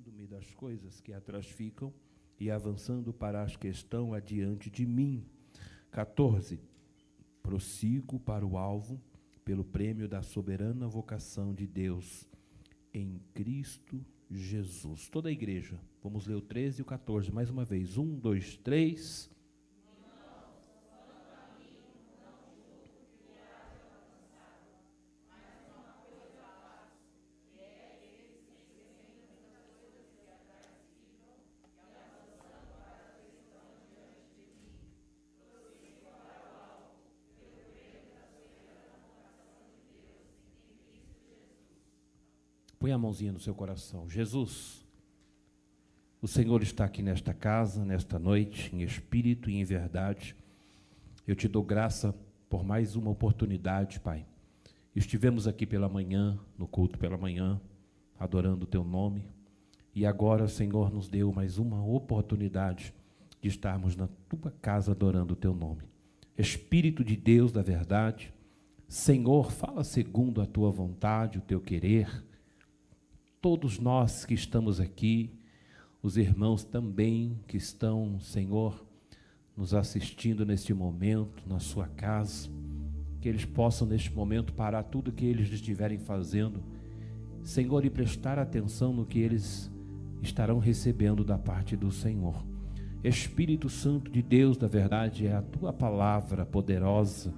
lembrando-me das coisas que atrás ficam e avançando para as que estão adiante de mim. 14. Prossigo para o alvo, pelo prêmio da soberana vocação de Deus em Cristo Jesus. Toda a igreja, vamos ler o 13 e o 14 mais uma vez. Um, dois, três. Põe a mãozinha no seu coração. Jesus, o Senhor está aqui nesta casa, nesta noite, em espírito e em verdade. Eu te dou graça por mais uma oportunidade, Pai. Estivemos aqui pela manhã, no culto pela manhã, adorando o teu nome. E agora, Senhor, nos deu mais uma oportunidade de estarmos na tua casa adorando o teu nome. Espírito de Deus da verdade, Senhor, fala segundo a tua vontade, o teu querer todos nós que estamos aqui, os irmãos também que estão, Senhor, nos assistindo neste momento, na sua casa, que eles possam neste momento parar tudo que eles estiverem fazendo, Senhor, e prestar atenção no que eles estarão recebendo da parte do Senhor. Espírito Santo de Deus, da verdade, é a tua palavra poderosa,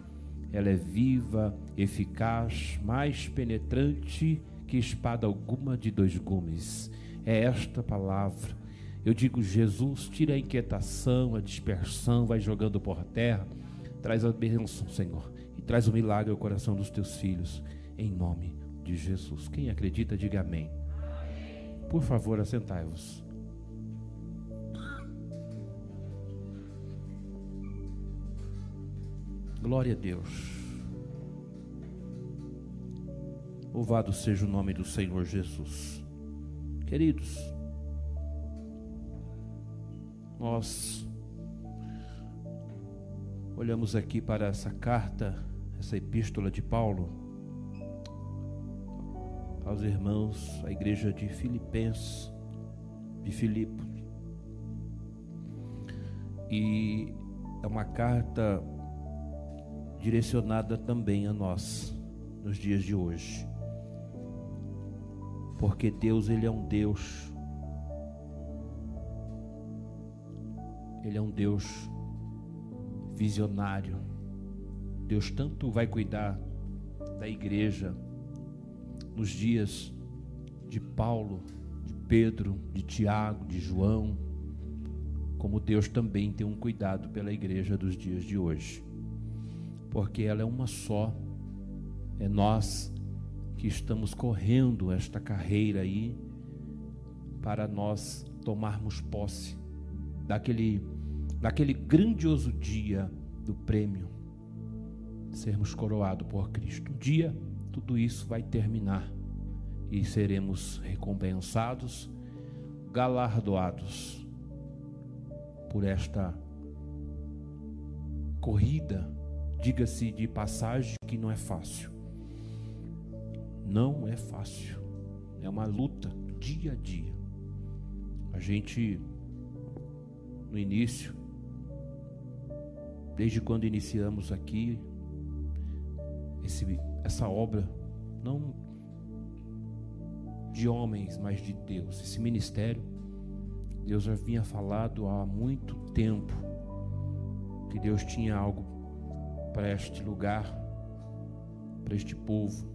ela é viva, eficaz, mais penetrante que espada alguma de dois gumes. É esta palavra. Eu digo, Jesus, tira a inquietação, a dispersão, vai jogando por terra, traz a bênção, Senhor, e traz o milagre ao coração dos teus filhos, em nome de Jesus. Quem acredita, diga amém. amém. Por favor, assentai-vos. Glória a Deus. Louvado seja o nome do Senhor Jesus. Queridos, nós olhamos aqui para essa carta, essa epístola de Paulo aos irmãos, à igreja de Filipenses, de Filipe. E é uma carta direcionada também a nós nos dias de hoje porque Deus ele é um Deus Ele é um Deus visionário. Deus tanto vai cuidar da igreja nos dias de Paulo, de Pedro, de Tiago, de João, como Deus também tem um cuidado pela igreja dos dias de hoje. Porque ela é uma só. É nós que estamos correndo esta carreira aí para nós tomarmos posse daquele daquele grandioso dia do prêmio sermos coroados por Cristo. Um dia tudo isso vai terminar e seremos recompensados, galardoados por esta corrida, diga-se de passagem que não é fácil não é fácil. É uma luta dia a dia. A gente, no início, desde quando iniciamos aqui, esse, essa obra, não de homens, mas de Deus, esse ministério, Deus já vinha falado há muito tempo que Deus tinha algo para este lugar, para este povo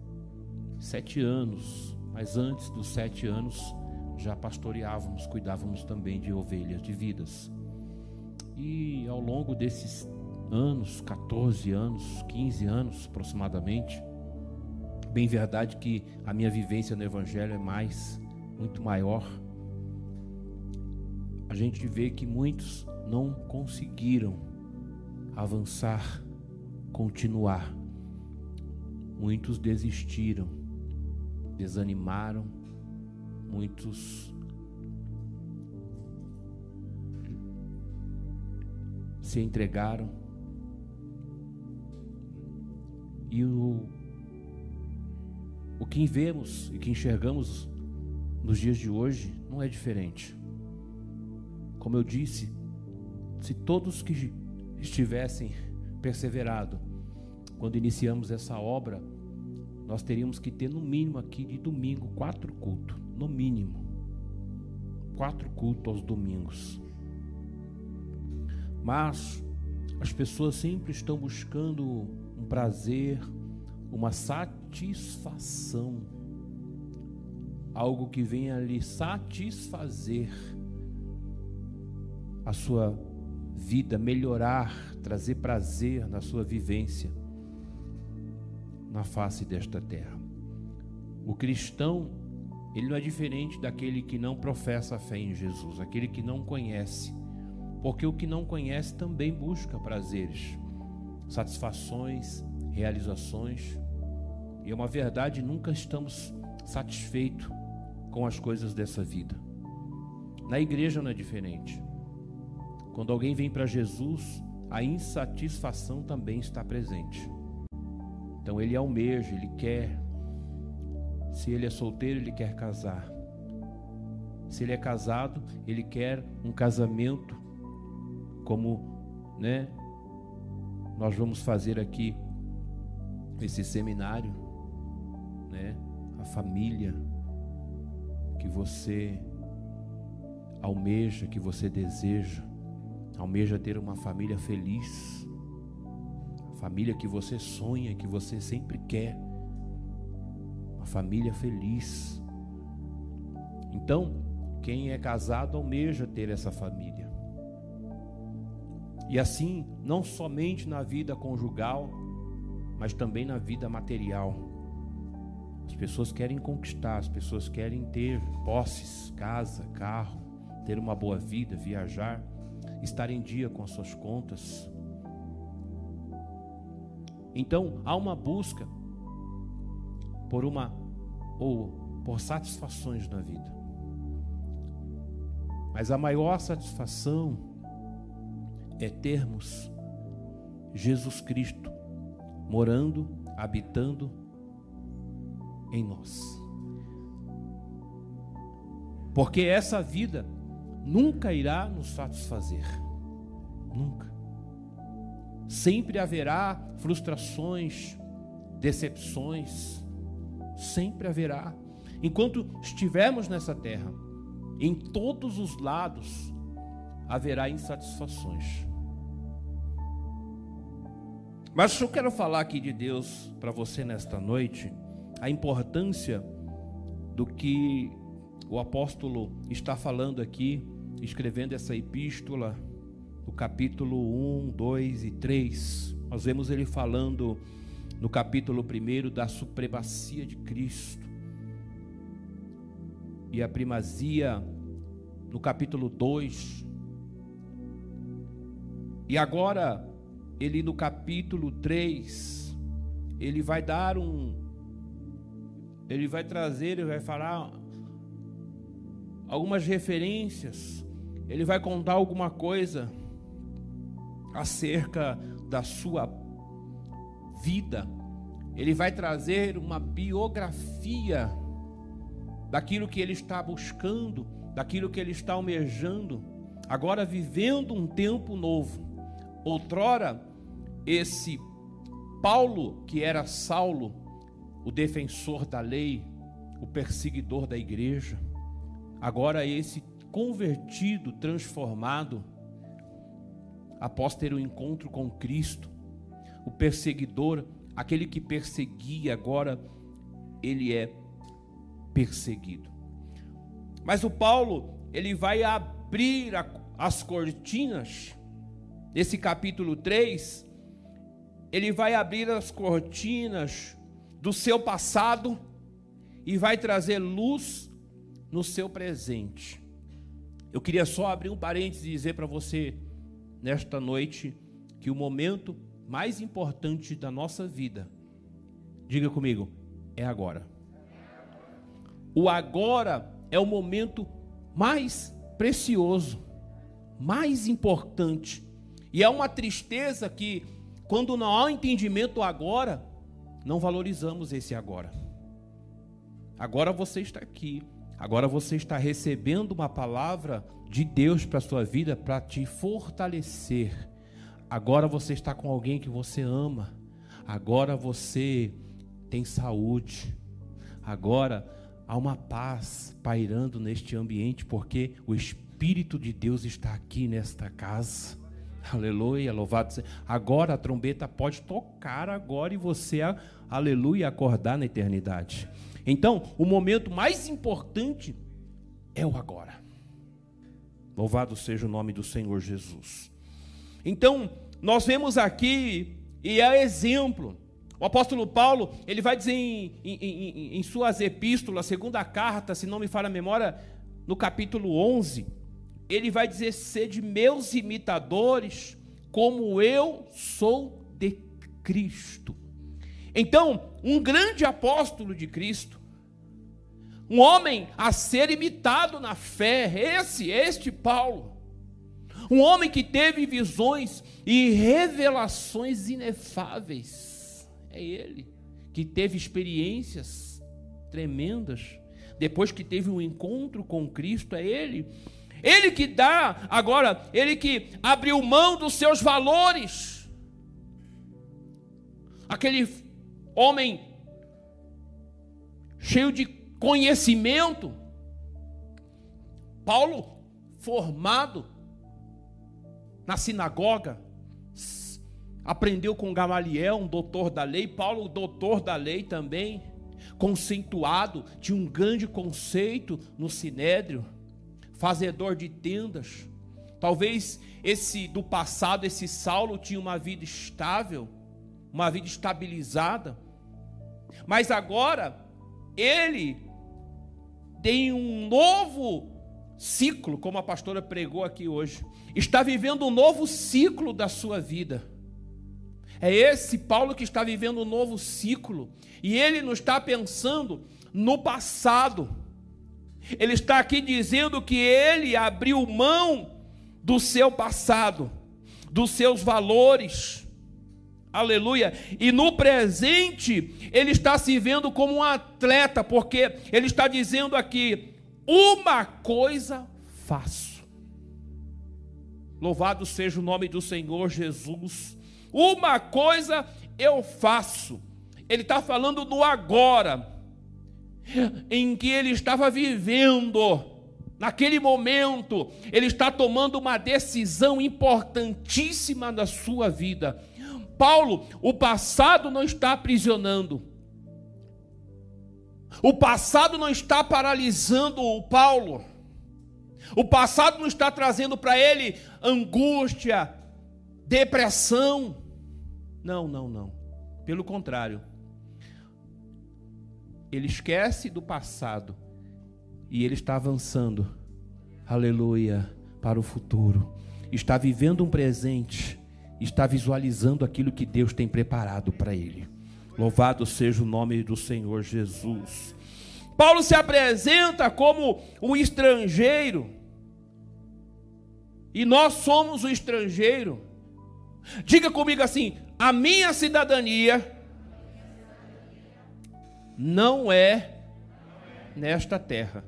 sete anos, mas antes dos sete anos já pastoreávamos, cuidávamos também de ovelhas, de vidas. E ao longo desses anos, 14 anos, 15 anos aproximadamente, bem verdade que a minha vivência no Evangelho é mais, muito maior. A gente vê que muitos não conseguiram avançar, continuar. Muitos desistiram desanimaram, muitos se entregaram. E o, o que vemos e que enxergamos nos dias de hoje não é diferente. Como eu disse, se todos que estivessem perseverado quando iniciamos essa obra, nós teríamos que ter no mínimo aqui de domingo quatro cultos, no mínimo. Quatro cultos aos domingos. Mas as pessoas sempre estão buscando um prazer, uma satisfação, algo que venha lhe satisfazer a sua vida, melhorar, trazer prazer na sua vivência na face desta terra. O cristão, ele não é diferente daquele que não professa a fé em Jesus, aquele que não conhece, porque o que não conhece também busca prazeres, satisfações, realizações. E é uma verdade, nunca estamos satisfeitos com as coisas dessa vida. Na igreja não é diferente. Quando alguém vem para Jesus, a insatisfação também está presente. Então ele almeja, ele quer. Se ele é solteiro, ele quer casar. Se ele é casado, ele quer um casamento como, né? Nós vamos fazer aqui esse seminário, né? A família que você almeja, que você deseja, almeja ter uma família feliz família que você sonha, que você sempre quer, uma família feliz. Então, quem é casado almeja ter essa família. E assim, não somente na vida conjugal, mas também na vida material. As pessoas querem conquistar, as pessoas querem ter posses, casa, carro, ter uma boa vida, viajar, estar em dia com as suas contas. Então há uma busca por uma ou por satisfações na vida. Mas a maior satisfação é termos Jesus Cristo morando, habitando em nós. Porque essa vida nunca irá nos satisfazer. Nunca. Sempre haverá frustrações, decepções, sempre haverá. Enquanto estivermos nessa terra, em todos os lados haverá insatisfações. Mas eu quero falar aqui de Deus para você nesta noite, a importância do que o apóstolo está falando aqui, escrevendo essa epístola no capítulo 1, 2 e 3, nós vemos ele falando no capítulo 1 da supremacia de Cristo e a primazia no capítulo 2. E agora, ele no capítulo 3, ele vai dar um. Ele vai trazer, ele vai falar algumas referências, ele vai contar alguma coisa acerca da sua vida. Ele vai trazer uma biografia daquilo que ele está buscando, daquilo que ele está almejando, agora vivendo um tempo novo. Outrora, esse Paulo, que era Saulo, o defensor da lei, o perseguidor da igreja, agora esse convertido, transformado, após ter o um encontro com Cristo, o perseguidor, aquele que perseguia, agora ele é perseguido. Mas o Paulo, ele vai abrir a, as cortinas, nesse capítulo 3, ele vai abrir as cortinas do seu passado e vai trazer luz no seu presente. Eu queria só abrir um parênteses e dizer para você nesta noite que o momento mais importante da nossa vida, diga comigo, é agora. O agora é o momento mais precioso, mais importante. E é uma tristeza que, quando não há entendimento agora, não valorizamos esse agora. Agora você está aqui, Agora você está recebendo uma palavra de Deus para a sua vida para te fortalecer. Agora você está com alguém que você ama. Agora você tem saúde. Agora há uma paz pairando neste ambiente, porque o Espírito de Deus está aqui nesta casa. Aleluia, louvado seja. Agora a trombeta pode tocar agora e você, aleluia, acordar na eternidade. Então, o momento mais importante é o agora. Louvado seja o nome do Senhor Jesus. Então, nós vemos aqui, e é exemplo, o apóstolo Paulo, ele vai dizer em, em, em, em suas epístolas, segunda carta, se não me falha a memória, no capítulo 11, ele vai dizer: sede meus imitadores, como eu sou de Cristo. Então, um grande apóstolo de Cristo, um homem a ser imitado na fé, esse, este Paulo, um homem que teve visões e revelações inefáveis, é ele, que teve experiências tremendas, depois que teve um encontro com Cristo, é ele. Ele que dá, agora, ele que abriu mão dos seus valores. Aquele homem cheio de conhecimento. Paulo, formado na sinagoga, aprendeu com Gamaliel, um doutor da lei. Paulo, doutor da lei também, conceituado, tinha um grande conceito no sinédrio, fazedor de tendas. Talvez esse do passado, esse Saulo tinha uma vida estável, uma vida estabilizada. Mas agora ele tem um novo ciclo, como a pastora pregou aqui hoje. Está vivendo um novo ciclo da sua vida. É esse Paulo que está vivendo um novo ciclo. E ele não está pensando no passado. Ele está aqui dizendo que ele abriu mão do seu passado, dos seus valores Aleluia. E no presente, ele está se vendo como um atleta, porque ele está dizendo aqui: uma coisa faço. Louvado seja o nome do Senhor Jesus. Uma coisa eu faço. Ele está falando do agora, em que ele estava vivendo. Naquele momento, ele está tomando uma decisão importantíssima na sua vida. Paulo, o passado não está aprisionando. O passado não está paralisando o Paulo. O passado não está trazendo para ele angústia, depressão. Não, não, não. Pelo contrário. Ele esquece do passado e ele está avançando. Aleluia, para o futuro. Está vivendo um presente está visualizando aquilo que Deus tem preparado para ele. Louvado seja o nome do Senhor Jesus. Paulo se apresenta como o estrangeiro. E nós somos o estrangeiro. Diga comigo assim: a minha cidadania não é nesta terra,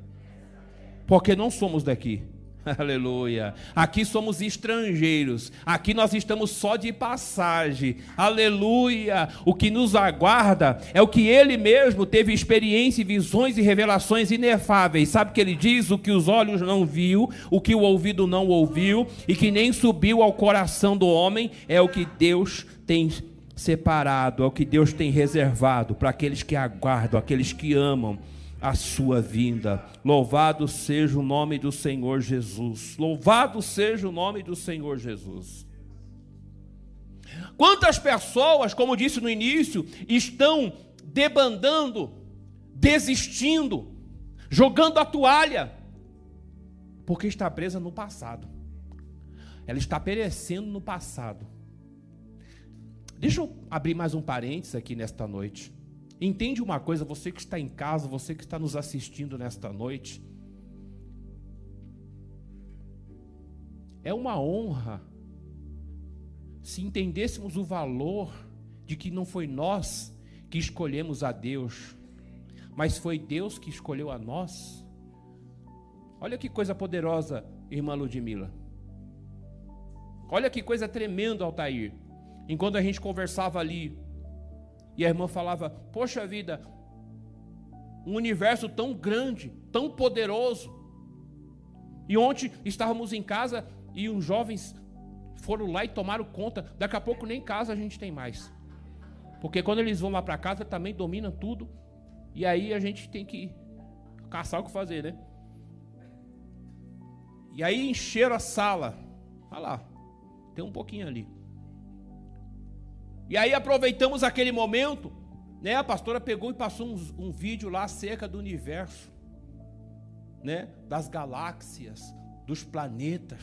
porque não somos daqui. Aleluia. Aqui somos estrangeiros. Aqui nós estamos só de passagem. Aleluia. O que nos aguarda é o que ele mesmo teve experiência, visões e revelações inefáveis. Sabe que ele diz o que os olhos não viu, o que o ouvido não ouviu e que nem subiu ao coração do homem é o que Deus tem separado, é o que Deus tem reservado para aqueles que aguardam, aqueles que amam a sua vinda. Louvado seja o nome do Senhor Jesus. Louvado seja o nome do Senhor Jesus. Quantas pessoas, como disse no início, estão debandando, desistindo, jogando a toalha, porque está presa no passado. Ela está perecendo no passado. Deixa eu abrir mais um parênteses aqui nesta noite. Entende uma coisa, você que está em casa, você que está nos assistindo nesta noite. É uma honra se entendêssemos o valor de que não foi nós que escolhemos a Deus, mas foi Deus que escolheu a nós. Olha que coisa poderosa, irmã Ludmila. Olha que coisa tremenda, Altair. Enquanto a gente conversava ali, e a irmã falava: Poxa vida, um universo tão grande, tão poderoso. E ontem estávamos em casa e uns jovens foram lá e tomaram conta. Daqui a pouco nem casa a gente tem mais. Porque quando eles vão lá para casa também dominam tudo. E aí a gente tem que caçar o que fazer, né? E aí encheram a sala. Olha lá, tem um pouquinho ali. E aí aproveitamos aquele momento, né? A pastora pegou e passou um, um vídeo lá acerca do universo, né? Das galáxias, dos planetas.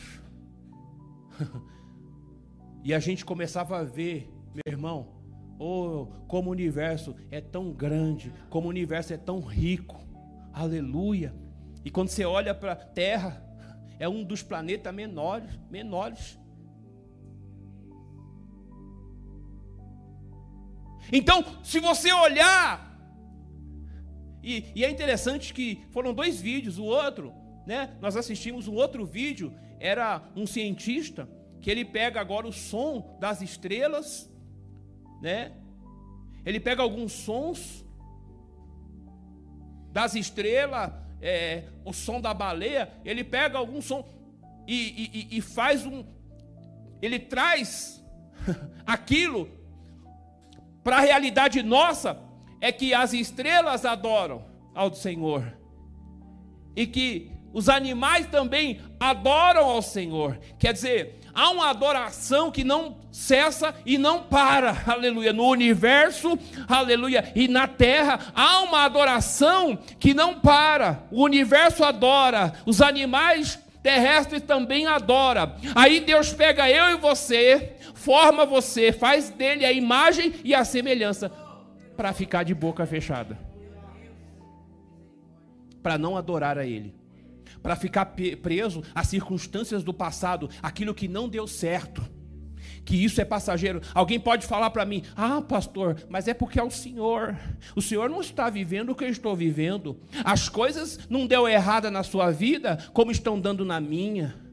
e a gente começava a ver, meu irmão, oh, como o universo é tão grande, como o universo é tão rico. Aleluia. E quando você olha para a Terra, é um dos planetas menores, menores. Então, se você olhar, e, e, é interessante que foram dois vídeos, o outro, né? Nós assistimos um outro vídeo, era um cientista que ele pega agora o som das estrelas, né? Ele pega alguns sons das estrelas, é, o som da baleia, ele pega algum som e, e, e faz um, ele traz aquilo para a realidade nossa é que as estrelas adoram ao Senhor e que os animais também adoram ao Senhor. Quer dizer, há uma adoração que não cessa e não para, aleluia. No universo, aleluia, e na terra, há uma adoração que não para. O universo adora, os animais terrestres também adoram. Aí Deus pega eu e você, forma você, faz dele a imagem e a semelhança para ficar de boca fechada. Para não adorar a ele. Para ficar preso às circunstâncias do passado, aquilo que não deu certo. Que isso é passageiro. Alguém pode falar para mim: "Ah, pastor, mas é porque é o Senhor. O Senhor não está vivendo o que eu estou vivendo. As coisas não deu errada na sua vida como estão dando na minha."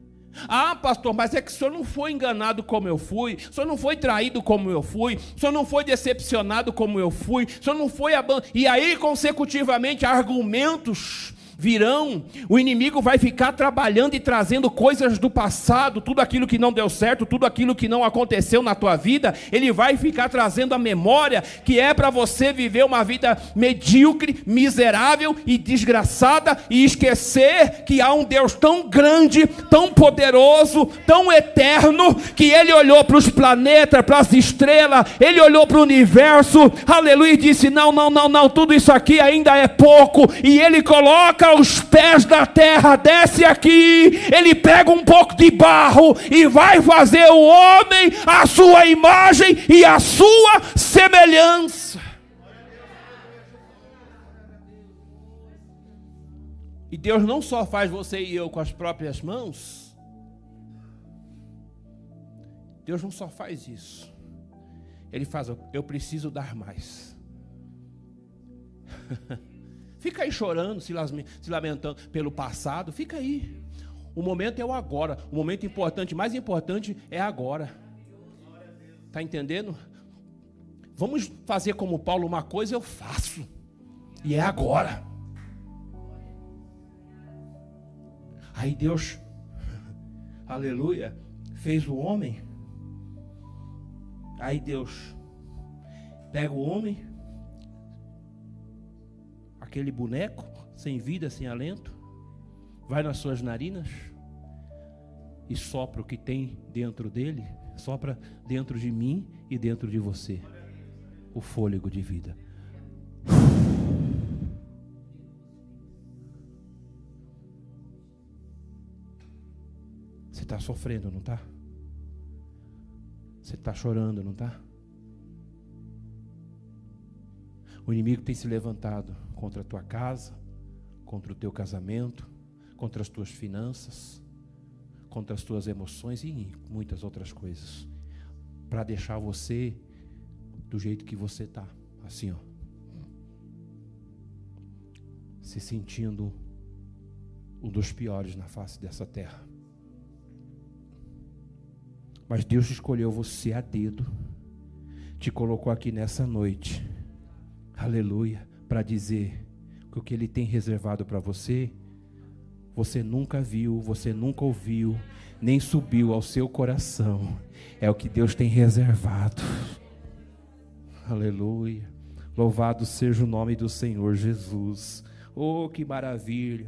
Ah, pastor, mas é que o senhor não foi enganado como eu fui, o senhor não foi traído como eu fui, o senhor não foi decepcionado como eu fui, o senhor não foi abandonado. E aí, consecutivamente, argumentos virão, o inimigo vai ficar trabalhando e trazendo coisas do passado, tudo aquilo que não deu certo, tudo aquilo que não aconteceu na tua vida, ele vai ficar trazendo a memória que é para você viver uma vida medíocre, miserável e desgraçada e esquecer que há um Deus tão grande, tão poderoso, tão eterno, que ele olhou para os planetas, para as estrelas, ele olhou para o universo, aleluia, e disse: Não, não, não, não, tudo isso aqui ainda é pouco, e ele coloca coloca os pés da terra, desce aqui, ele pega um pouco de barro e vai fazer o homem a sua imagem e a sua semelhança. E Deus não só faz você e eu com as próprias mãos, Deus não só faz isso, Ele faz, eu preciso dar mais. Fica aí chorando, se lamentando pelo passado, fica aí. O momento é o agora. O momento importante, mais importante é agora. Tá entendendo? Vamos fazer como Paulo, uma coisa eu faço. E é agora. Aí Deus, aleluia, fez o homem. Aí Deus pega o homem, aquele boneco, sem vida, sem alento, vai nas suas narinas e sopra o que tem dentro dele, sopra dentro de mim e dentro de você o fôlego de vida. Você está sofrendo, não está? Você está chorando, não está? O inimigo tem se levantado contra a tua casa, contra o teu casamento, contra as tuas finanças, contra as tuas emoções e muitas outras coisas, para deixar você do jeito que você está, assim, ó, se sentindo um dos piores na face dessa terra. Mas Deus escolheu você a dedo, te colocou aqui nessa noite, aleluia, para dizer que o que Ele tem reservado para você, você nunca viu, você nunca ouviu, nem subiu ao seu coração, é o que Deus tem reservado. Aleluia. Louvado seja o nome do Senhor Jesus. Oh, que maravilha.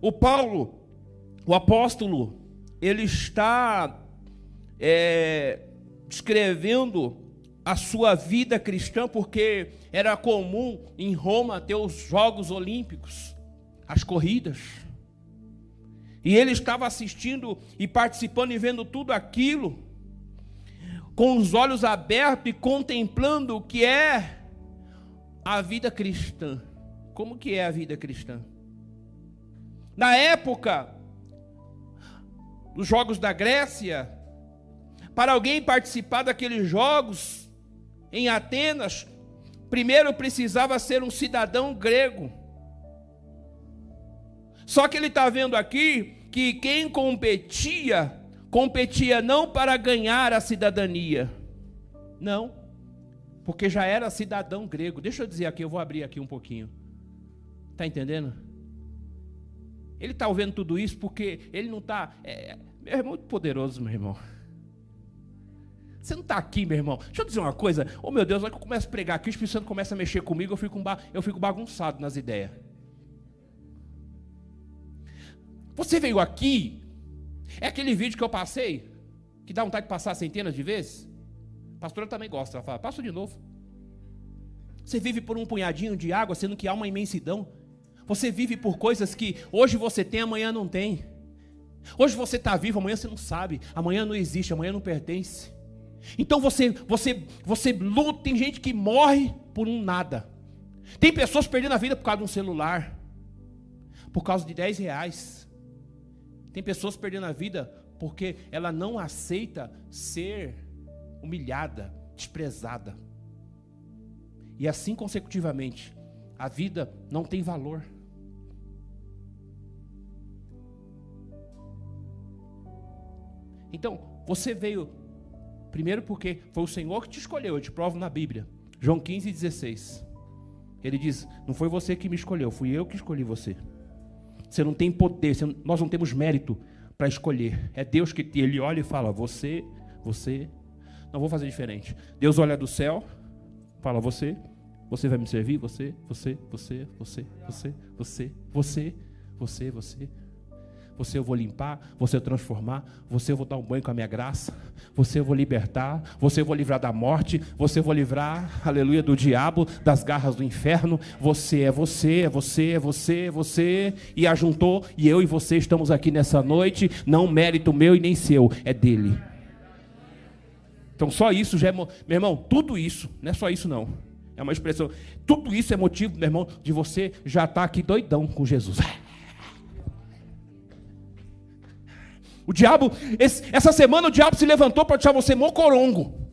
O Paulo, o apóstolo, ele está é, descrevendo a sua vida cristã, porque era comum em Roma ter os Jogos Olímpicos, as corridas. E ele estava assistindo e participando e vendo tudo aquilo, com os olhos abertos e contemplando o que é a vida cristã. Como que é a vida cristã? Na época dos Jogos da Grécia, para alguém participar daqueles jogos em Atenas, primeiro precisava ser um cidadão grego. Só que ele está vendo aqui que quem competia, competia não para ganhar a cidadania, não, porque já era cidadão grego. Deixa eu dizer aqui, eu vou abrir aqui um pouquinho. Está entendendo? Ele está ouvindo tudo isso porque ele não está. É, é muito poderoso, meu irmão. Você não está aqui, meu irmão. Deixa eu dizer uma coisa. Oh, meu Deus, hora que eu começo a pregar aqui, o Espírito Santo começa a mexer comigo, eu fico, eu fico bagunçado nas ideias. Você veio aqui, é aquele vídeo que eu passei, que dá vontade de passar centenas de vezes? A pastora também gosta, ela fala, passa de novo. Você vive por um punhadinho de água, sendo que há uma imensidão. Você vive por coisas que hoje você tem, amanhã não tem. Hoje você está vivo, amanhã você não sabe, amanhã não existe, amanhã não pertence. Então você, você, você luta, tem gente que morre por um nada. Tem pessoas perdendo a vida por causa de um celular, por causa de 10 reais. Tem pessoas perdendo a vida porque ela não aceita ser humilhada, desprezada. E assim consecutivamente, a vida não tem valor. Então, você veio Primeiro porque foi o Senhor que te escolheu, eu te provo na Bíblia. João 15, 16. Ele diz: Não foi você que me escolheu, fui eu que escolhi você. Você não tem poder, nós não temos mérito para escolher. É Deus que ele olha e fala: Você, você, não vou fazer diferente. Deus olha do céu, fala: Você, você vai me servir? Você, você, você, você, você, você, você, você, você. Você eu vou limpar, você eu transformar, você eu vou dar um banho com a minha graça, você eu vou libertar, você eu vou livrar da morte, você eu vou livrar, aleluia, do diabo, das garras do inferno. Você é você, é você, é você, é você. E ajuntou, e eu e você estamos aqui nessa noite, não mérito meu e nem seu, é dele. Então só isso já é, meu irmão, tudo isso, não é só isso não. É uma expressão. Tudo isso é motivo, meu irmão, de você já estar tá aqui doidão com Jesus. O diabo, esse, essa semana o diabo se levantou para deixar você mocorongo.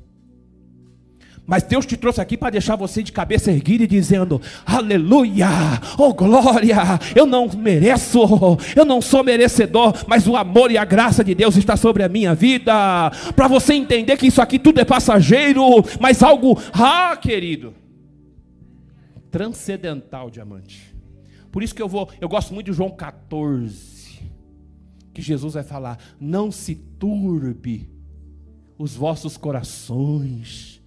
Mas Deus te trouxe aqui para deixar você de cabeça erguida e dizendo: Aleluia, oh glória, eu não mereço, eu não sou merecedor, mas o amor e a graça de Deus está sobre a minha vida. Para você entender que isso aqui tudo é passageiro, mas algo, ah, querido, transcendental, diamante. Por isso que eu vou, eu gosto muito de João 14 que Jesus vai falar: não se turbe os vossos corações,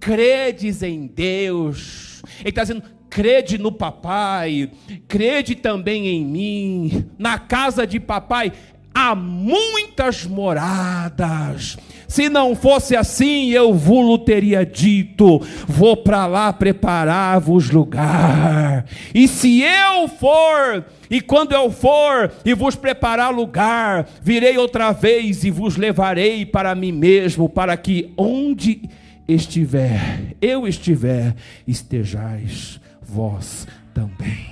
credes em Deus. Ele está dizendo: crede no papai, crede também em mim. Na casa de papai há muitas moradas. Se não fosse assim, eu vos teria dito: vou para lá preparar-vos lugar. E se eu for, e quando eu for e vos preparar lugar, virei outra vez e vos levarei para mim mesmo, para que onde estiver, eu estiver, estejais vós também.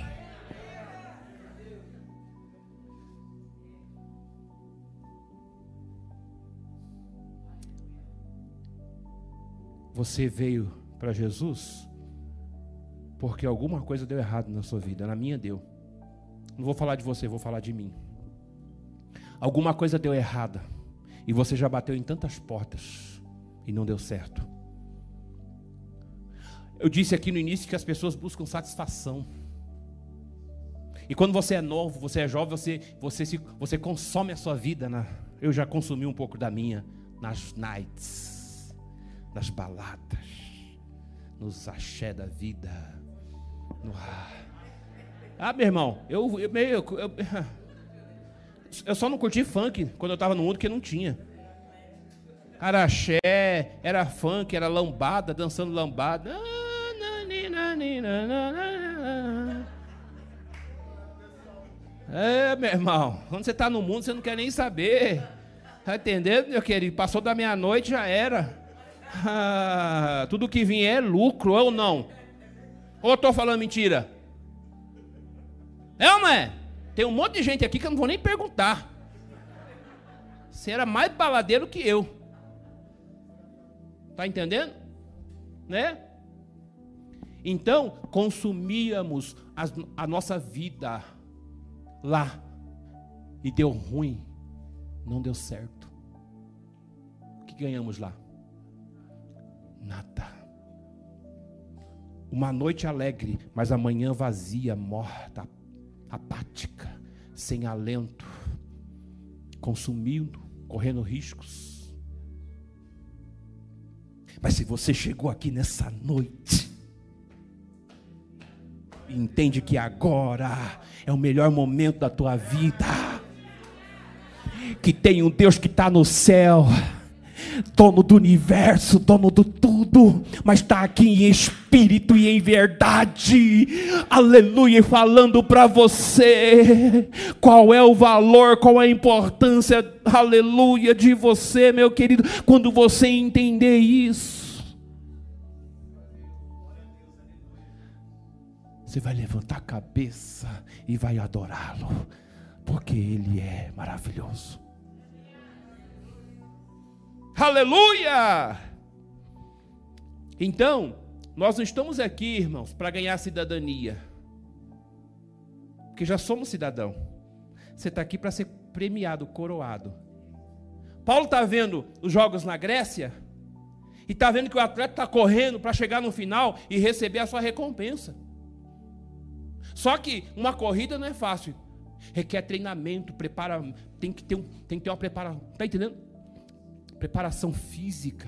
Você veio para Jesus porque alguma coisa deu errado na sua vida, na minha deu. Não vou falar de você, vou falar de mim. Alguma coisa deu errada. E você já bateu em tantas portas e não deu certo. Eu disse aqui no início que as pessoas buscam satisfação. E quando você é novo, você é jovem, você, você, se, você consome a sua vida. Na, eu já consumi um pouco da minha nas nights, nas baladas, nos axé da vida. No, ah, meu irmão, eu, eu, eu, eu, eu só não curti funk quando eu estava no mundo que não tinha. Era axé, era funk, era lambada, dançando lambada. É, meu irmão, quando você está no mundo, você não quer nem saber. Tá entendendo, meu querido? Passou da meia-noite, já era. Ah, tudo que vier é lucro, ou não? Ou estou falando mentira? É ou não é? Tem um monte de gente aqui que eu não vou nem perguntar. Você era mais baladeiro que eu. Tá entendendo? Né? Então, consumíamos a nossa vida lá. E deu ruim. Não deu certo. O que ganhamos lá? Nada. Uma noite alegre, mas amanhã vazia, morta, apática, sem alento, consumindo, correndo riscos. Mas se você chegou aqui nessa noite, entende que agora é o melhor momento da tua vida, que tem um Deus que está no céu dono do universo, dono do tudo, mas está aqui em espírito e em verdade, aleluia, falando para você qual é o valor, qual é a importância, aleluia, de você, meu querido, quando você entender isso. Você vai levantar a cabeça e vai adorá-lo, porque Ele é maravilhoso. Aleluia! Então, nós não estamos aqui, irmãos, para ganhar cidadania, porque já somos cidadão. Você está aqui para ser premiado, coroado. Paulo está vendo os jogos na Grécia e está vendo que o atleta está correndo para chegar no final e receber a sua recompensa. Só que uma corrida não é fácil, requer treinamento, prepara, tem que ter, um, tem que ter uma preparação, está entendendo? preparação física,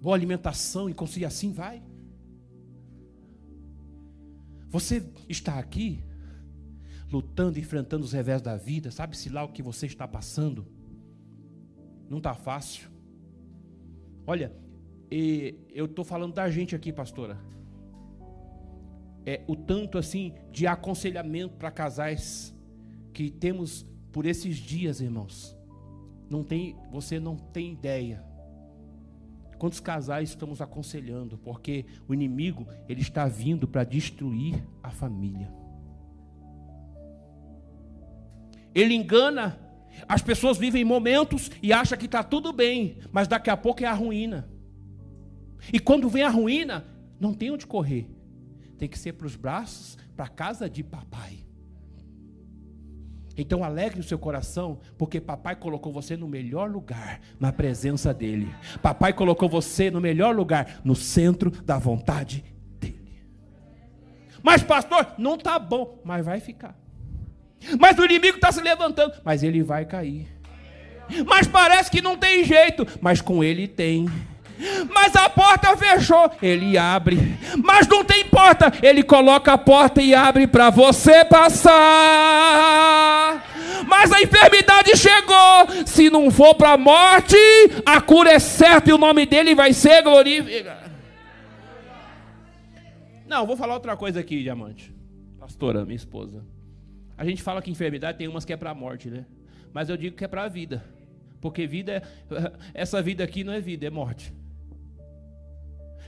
boa alimentação e conseguir assim vai. Você está aqui lutando, enfrentando os revés da vida, sabe-se lá o que você está passando? Não está fácil. Olha, eu estou falando da gente aqui, pastora. É o tanto assim de aconselhamento para casais que temos por esses dias, irmãos. Não tem, você não tem ideia. Quantos casais estamos aconselhando? Porque o inimigo, ele está vindo para destruir a família. Ele engana. As pessoas vivem momentos e acham que está tudo bem, mas daqui a pouco é a ruína. E quando vem a ruína, não tem onde correr. Tem que ser para os braços, para a casa de papai. Então alegre o seu coração, porque papai colocou você no melhor lugar, na presença dele. Papai colocou você no melhor lugar, no centro da vontade dele. Mas pastor, não está bom, mas vai ficar. Mas o inimigo está se levantando, mas ele vai cair. Mas parece que não tem jeito, mas com ele tem. Mas a porta fechou, ele abre. Mas não tem porta, ele coloca a porta e abre para você passar. Mas a enfermidade chegou. Se não for para a morte, a cura é certa e o nome dele vai ser glorificado. Não, vou falar outra coisa aqui, diamante. Pastora, minha esposa. A gente fala que enfermidade tem umas que é para a morte, né? Mas eu digo que é para a vida. Porque vida é, essa vida aqui não é vida, é morte.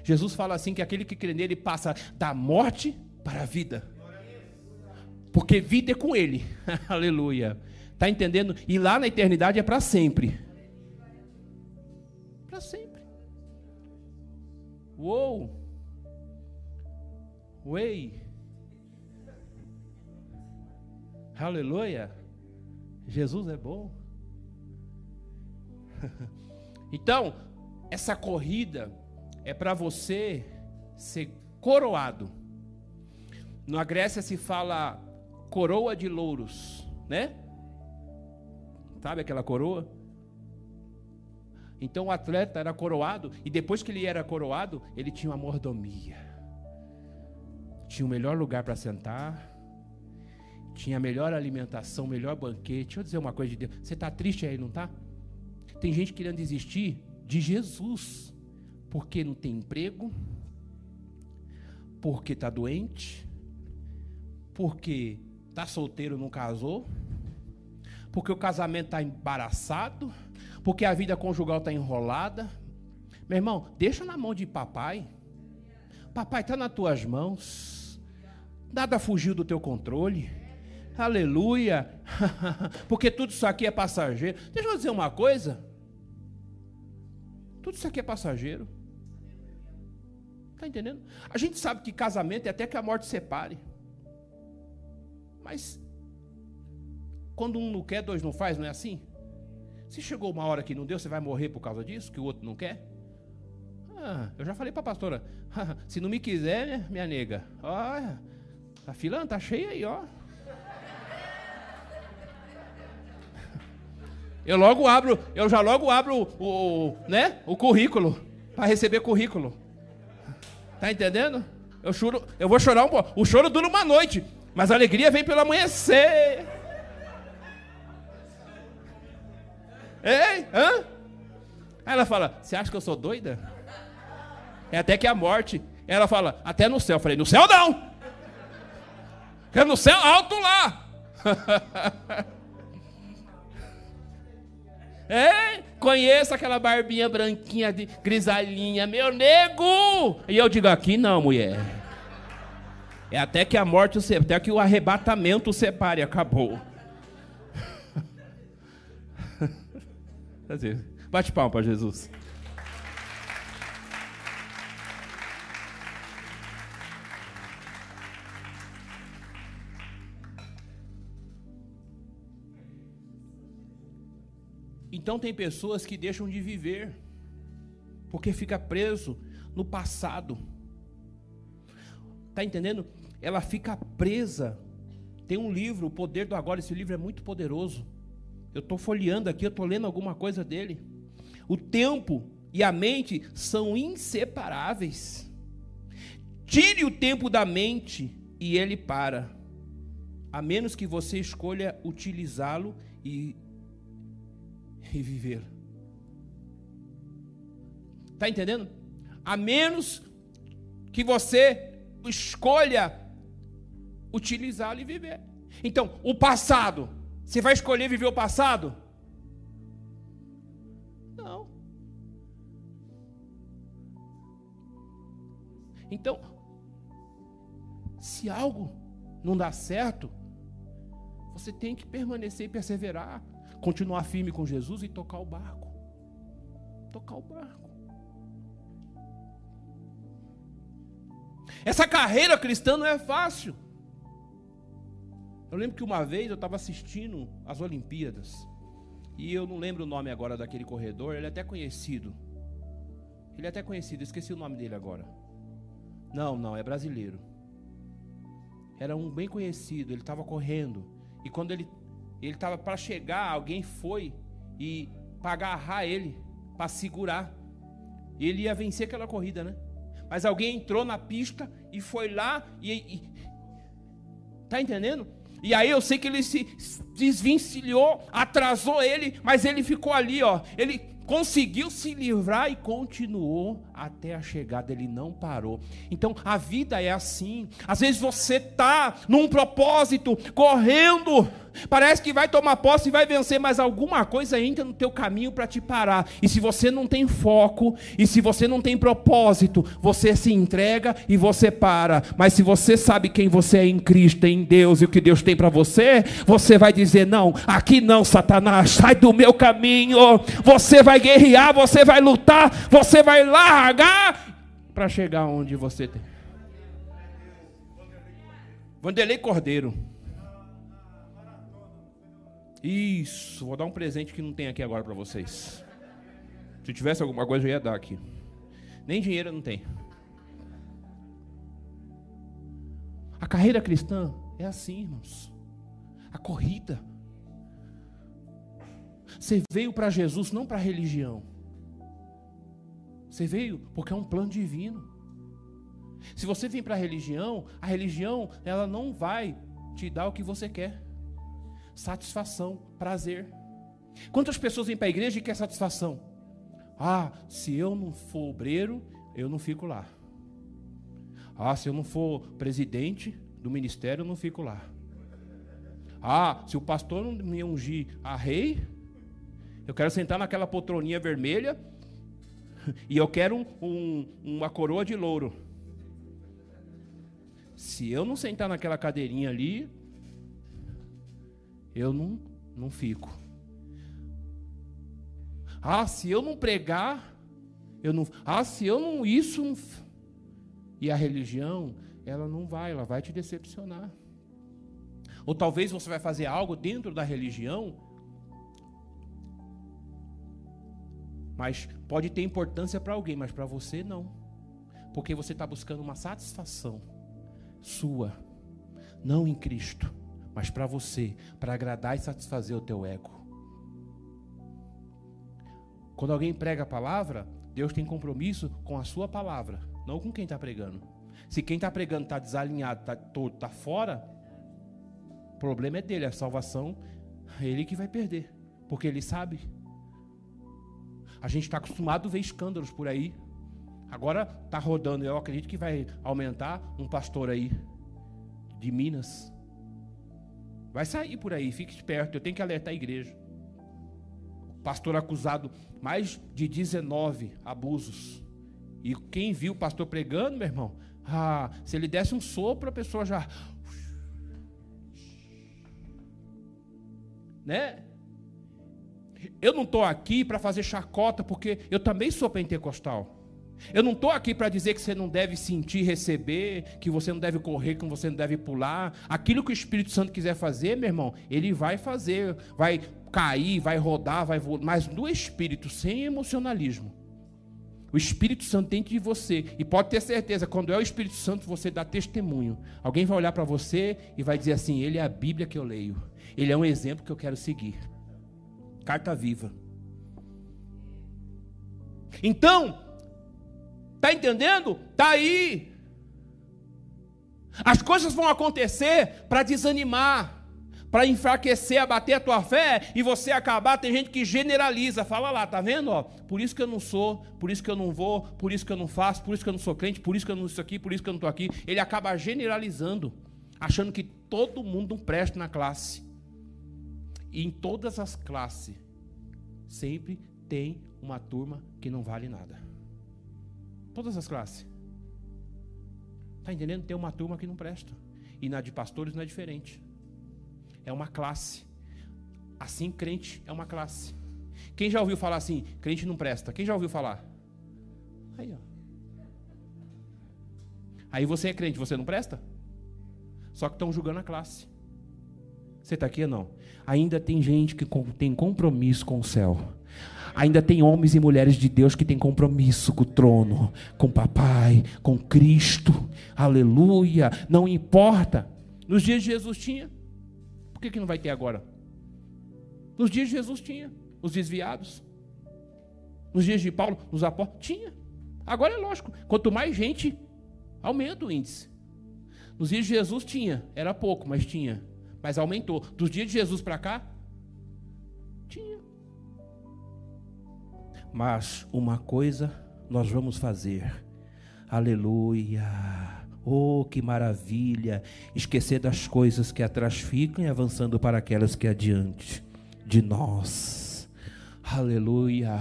Jesus fala assim que aquele que crê nele passa da morte para a vida. Porque vida é com ele. Aleluia. Está entendendo? E lá na eternidade é para sempre. Para sempre. Uou. Uei. Aleluia. Jesus é bom. então, essa corrida é para você ser coroado. Na Grécia se fala coroa de louros, né? Sabe aquela coroa? Então o atleta era coroado, e depois que ele era coroado, ele tinha uma mordomia. Tinha o melhor lugar para sentar, tinha a melhor alimentação, melhor banquete. Deixa eu dizer uma coisa de Deus. Você está triste aí, não está? Tem gente querendo desistir de Jesus, porque não tem emprego, porque está doente, porque está solteiro, não casou, porque o casamento está embaraçado, porque a vida conjugal está enrolada. Meu irmão, deixa na mão de papai. Papai está nas tuas mãos. Nada fugiu do teu controle. Aleluia. porque tudo isso aqui é passageiro. Deixa eu dizer uma coisa. Tudo isso aqui é passageiro. Está entendendo? A gente sabe que casamento é até que a morte separe. Mas quando um não quer, dois não faz, não é assim? Se chegou uma hora que não deu, você vai morrer por causa disso, que o outro não quer? Ah, eu já falei para a pastora, se não me quiser, minha nega, olha, a fila tá cheia aí, ó. Eu logo abro, eu já logo abro o, o né, o currículo para receber currículo. Tá entendendo? Eu choro, eu vou chorar um pouco. O choro dura uma noite, mas a alegria vem pelo amanhecer. Ei, hã? Aí ela fala: Você acha que eu sou doida? É até que a morte. Ela fala: Até no céu. Eu falei: No céu não. É no céu alto lá. É, conheço aquela barbinha branquinha, de, grisalhinha, meu nego! E eu digo, aqui não, mulher. É até que a morte, até que o arrebatamento separe, acabou. Bate palma para Jesus. Então tem pessoas que deixam de viver porque fica preso no passado. Tá entendendo? Ela fica presa. Tem um livro, O Poder do Agora, esse livro é muito poderoso. Eu estou folheando aqui, eu estou lendo alguma coisa dele. O tempo e a mente são inseparáveis. Tire o tempo da mente e ele para. A menos que você escolha utilizá-lo e e viver. Está entendendo? A menos que você escolha utilizá-lo e viver. Então, o passado, você vai escolher viver o passado? Não. Então, se algo não dá certo, você tem que permanecer e perseverar continuar firme com Jesus e tocar o barco. Tocar o barco. Essa carreira cristã não é fácil. Eu lembro que uma vez eu estava assistindo as Olimpíadas. E eu não lembro o nome agora daquele corredor, ele é até conhecido. Ele é até conhecido, esqueci o nome dele agora. Não, não, é brasileiro. Era um bem conhecido, ele estava correndo. E quando ele ele estava para chegar, alguém foi e para agarrar ele, para segurar. E ele ia vencer aquela corrida, né? Mas alguém entrou na pista e foi lá e, e tá entendendo? E aí eu sei que ele se desvencilhou, atrasou ele, mas ele ficou ali, ó. Ele conseguiu se livrar e continuou até a chegada, ele não parou. Então a vida é assim. Às vezes você está num propósito, correndo, parece que vai tomar posse e vai vencer, mas alguma coisa entra no teu caminho para te parar. E se você não tem foco, e se você não tem propósito, você se entrega e você para. Mas se você sabe quem você é em Cristo, em Deus e o que Deus tem para você, você vai dizer: "Não, aqui não, Satanás, sai do meu caminho". Você vai guerrear, você vai lutar, você vai largar para chegar onde você tem. Vanderlei Cordeiro. Isso, vou dar um presente que não tem aqui agora para vocês. Se tivesse alguma coisa, eu ia dar aqui. Nem dinheiro não tem. A carreira cristã é assim, irmãos. A corrida. Você veio para Jesus não para religião. Você veio porque é um plano divino. Se você vem para a religião, a religião ela não vai te dar o que você quer. Satisfação, prazer. Quantas pessoas vêm para a igreja e quer satisfação? Ah, se eu não for obreiro, eu não fico lá. Ah, se eu não for presidente do ministério, eu não fico lá. Ah, se o pastor não me ungir a rei, eu quero sentar naquela poltroninha vermelha e eu quero um, um, uma coroa de louro. Se eu não sentar naquela cadeirinha ali, eu não, não fico. Ah, se eu não pregar, eu não. Ah, se eu não isso. Não, e a religião, ela não vai, ela vai te decepcionar. Ou talvez você vai fazer algo dentro da religião, mas pode ter importância para alguém, mas para você não, porque você está buscando uma satisfação sua, não em Cristo, mas para você, para agradar e satisfazer o teu ego. Quando alguém prega a palavra, Deus tem compromisso com a sua palavra, não com quem está pregando. Se quem está pregando está desalinhado, está todo, está fora, o problema é dele, a salvação é ele que vai perder, porque ele sabe. A gente está acostumado a ver escândalos por aí. Agora está rodando, eu acredito que vai aumentar um pastor aí de Minas. Vai sair por aí, fique esperto, eu tenho que alertar a igreja. Pastor acusado mais de 19 abusos. E quem viu o pastor pregando, meu irmão, ah, se ele desse um sopro, a pessoa já. Né? Eu não estou aqui para fazer chacota, porque eu também sou pentecostal. Eu não estou aqui para dizer que você não deve sentir, receber, que você não deve correr, que você não deve pular. Aquilo que o Espírito Santo quiser fazer, meu irmão, ele vai fazer, vai cair, vai rodar, vai voar, mas do Espírito, sem emocionalismo. O Espírito Santo dentro de você, e pode ter certeza, quando é o Espírito Santo, você dá testemunho. Alguém vai olhar para você e vai dizer assim: Ele é a Bíblia que eu leio, ele é um exemplo que eu quero seguir. Carta viva. Então, Está entendendo? Está aí. As coisas vão acontecer para desanimar, para enfraquecer, abater a tua fé e você acabar. Tem gente que generaliza, fala lá, tá vendo? Ó, por isso que eu não sou, por isso que eu não vou, por isso que eu não faço, por isso que eu não sou crente, por isso que eu não estou aqui, por isso que eu não estou aqui. Ele acaba generalizando, achando que todo mundo presta na classe. E em todas as classes, sempre tem uma turma que não vale nada. Todas as classes. Está entendendo? Tem uma turma que não presta. E na de pastores não é diferente. É uma classe. Assim, crente é uma classe. Quem já ouviu falar assim, crente não presta? Quem já ouviu falar? Aí, ó. Aí você é crente, você não presta? Só que estão julgando a classe. Você está aqui ou não? Ainda tem gente que tem compromisso com o céu ainda tem homens e mulheres de Deus que têm compromisso com o trono, com o papai, com Cristo. Aleluia. Não importa. Nos dias de Jesus tinha. Por que, que não vai ter agora? Nos dias de Jesus tinha. Os desviados. Nos dias de Paulo, os apóstolos, tinha. Agora é lógico. Quanto mais gente, aumenta o índice. Nos dias de Jesus tinha. Era pouco, mas tinha. Mas aumentou. Dos dias de Jesus para cá, tinha. Mas uma coisa nós vamos fazer. Aleluia. Oh, que maravilha! Esquecer das coisas que atrás ficam e avançando para aquelas que adiante de nós. Aleluia.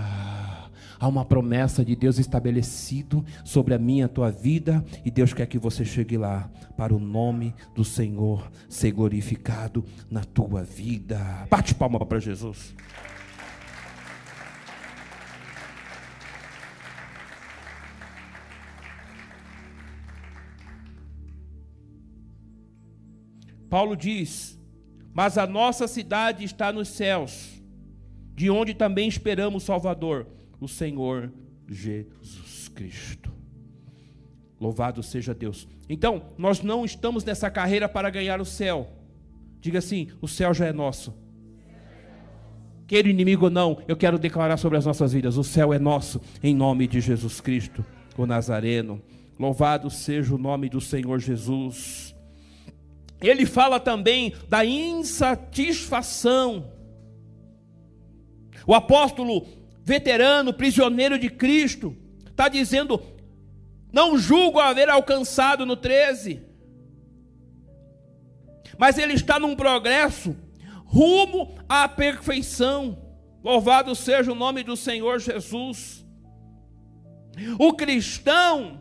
Há uma promessa de Deus estabelecido sobre a minha a tua vida e Deus quer que você chegue lá para o nome do Senhor ser glorificado na tua vida. Bate palma para Jesus. Paulo diz: mas a nossa cidade está nos céus, de onde também esperamos Salvador, o Senhor Jesus Cristo. Louvado seja Deus. Então, nós não estamos nessa carreira para ganhar o céu. Diga assim: o céu já é nosso. Queira inimigo ou não, eu quero declarar sobre as nossas vidas: o céu é nosso, em nome de Jesus Cristo, o Nazareno. Louvado seja o nome do Senhor Jesus. Ele fala também da insatisfação. O apóstolo veterano, prisioneiro de Cristo, está dizendo: não julgo haver alcançado no 13, mas ele está num progresso rumo à perfeição. Louvado seja o nome do Senhor Jesus. O cristão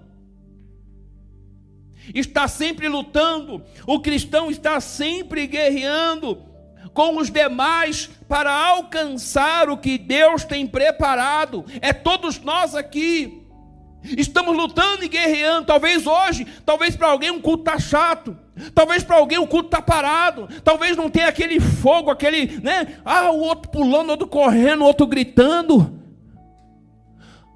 está sempre lutando, o cristão está sempre guerreando com os demais para alcançar o que Deus tem preparado. É todos nós aqui. Estamos lutando e guerreando. Talvez hoje, talvez para alguém um culto está chato. Talvez para alguém o culto está parado. Talvez não tenha aquele fogo, aquele, né? Ah, o outro pulando, o outro correndo, o outro gritando.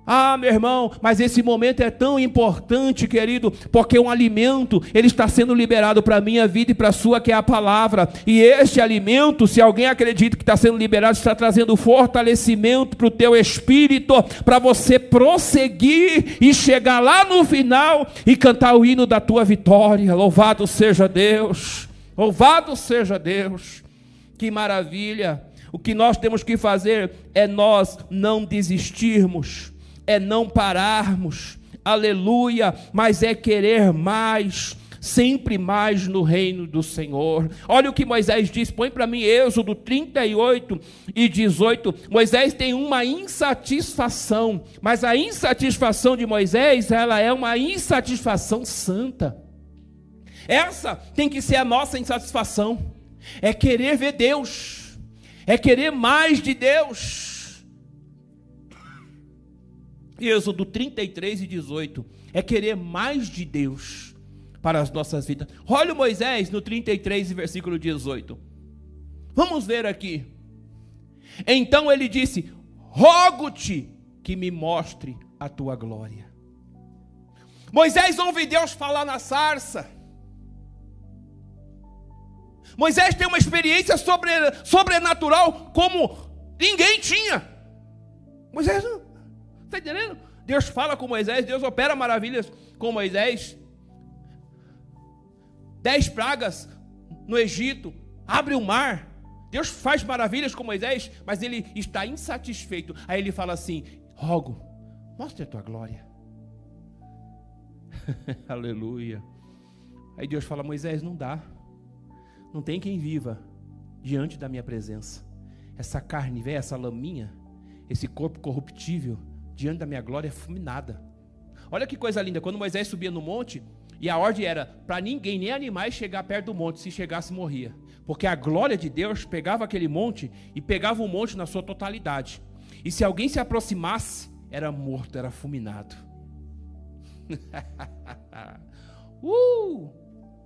Ah, meu irmão, mas esse momento é tão importante, querido, porque um alimento, ele está sendo liberado para a minha vida e para a sua, que é a palavra. E este alimento, se alguém acredita que está sendo liberado, está trazendo fortalecimento para o teu espírito, para você prosseguir e chegar lá no final e cantar o hino da tua vitória. Louvado seja Deus! Louvado seja Deus! Que maravilha! O que nós temos que fazer é nós não desistirmos é não pararmos, aleluia, mas é querer mais, sempre mais no reino do Senhor. Olha o que Moisés diz, põe para mim Êxodo 38 e 18. Moisés tem uma insatisfação, mas a insatisfação de Moisés, ela é uma insatisfação santa. Essa tem que ser a nossa insatisfação. É querer ver Deus, é querer mais de Deus Êxodo 33 e 18. É querer mais de Deus para as nossas vidas. Olha Moisés no 33 e versículo 18. Vamos ver aqui. Então ele disse: Rogo-te que me mostre a tua glória. Moisés ouve Deus falar na sarça. Moisés tem uma experiência sobre, sobrenatural como ninguém tinha. Moisés não, Está entendendo? Deus fala com Moisés, Deus opera maravilhas com Moisés. Dez pragas no Egito, abre o mar. Deus faz maravilhas com Moisés, mas ele está insatisfeito. Aí ele fala assim: Rogo, mostre a tua glória. Aleluia. Aí Deus fala: Moisés, não dá. Não tem quem viva diante da minha presença. Essa carne velha, essa laminha, esse corpo corruptível, diante da minha glória fulminada. Olha que coisa linda, quando Moisés subia no monte, e a ordem era para ninguém, nem animais, chegar perto do monte, se chegasse morria. Porque a glória de Deus pegava aquele monte e pegava o monte na sua totalidade. E se alguém se aproximasse, era morto, era fulminado. uh!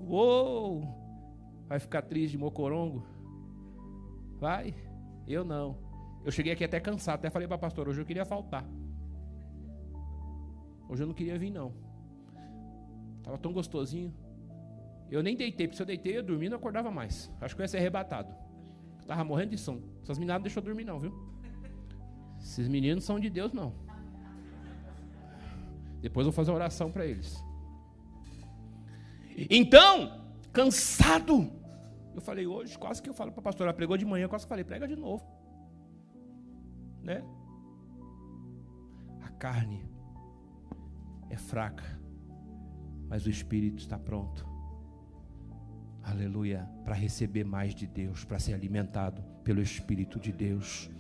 Uou! Vai ficar triste de mocorongo? Vai? Eu não. Eu cheguei aqui até cansado, até falei para a pastora, hoje eu queria faltar. Hoje eu não queria vir, não. Tava tão gostosinho. Eu nem deitei, porque se eu deitei, eu dormi não acordava mais. Acho que eu ia ser arrebatado. Eu tava morrendo de sono. Essas meninas não deixam eu dormir, não, viu? Esses meninos são de Deus, não. Depois eu vou fazer uma oração para eles. Então, cansado. Eu falei hoje, quase que eu falo para a pastora, pregou de manhã, quase que falei, prega de novo. Né? A carne é fraca, mas o espírito está pronto. Aleluia, para receber mais de Deus, para ser alimentado pelo espírito de Deus.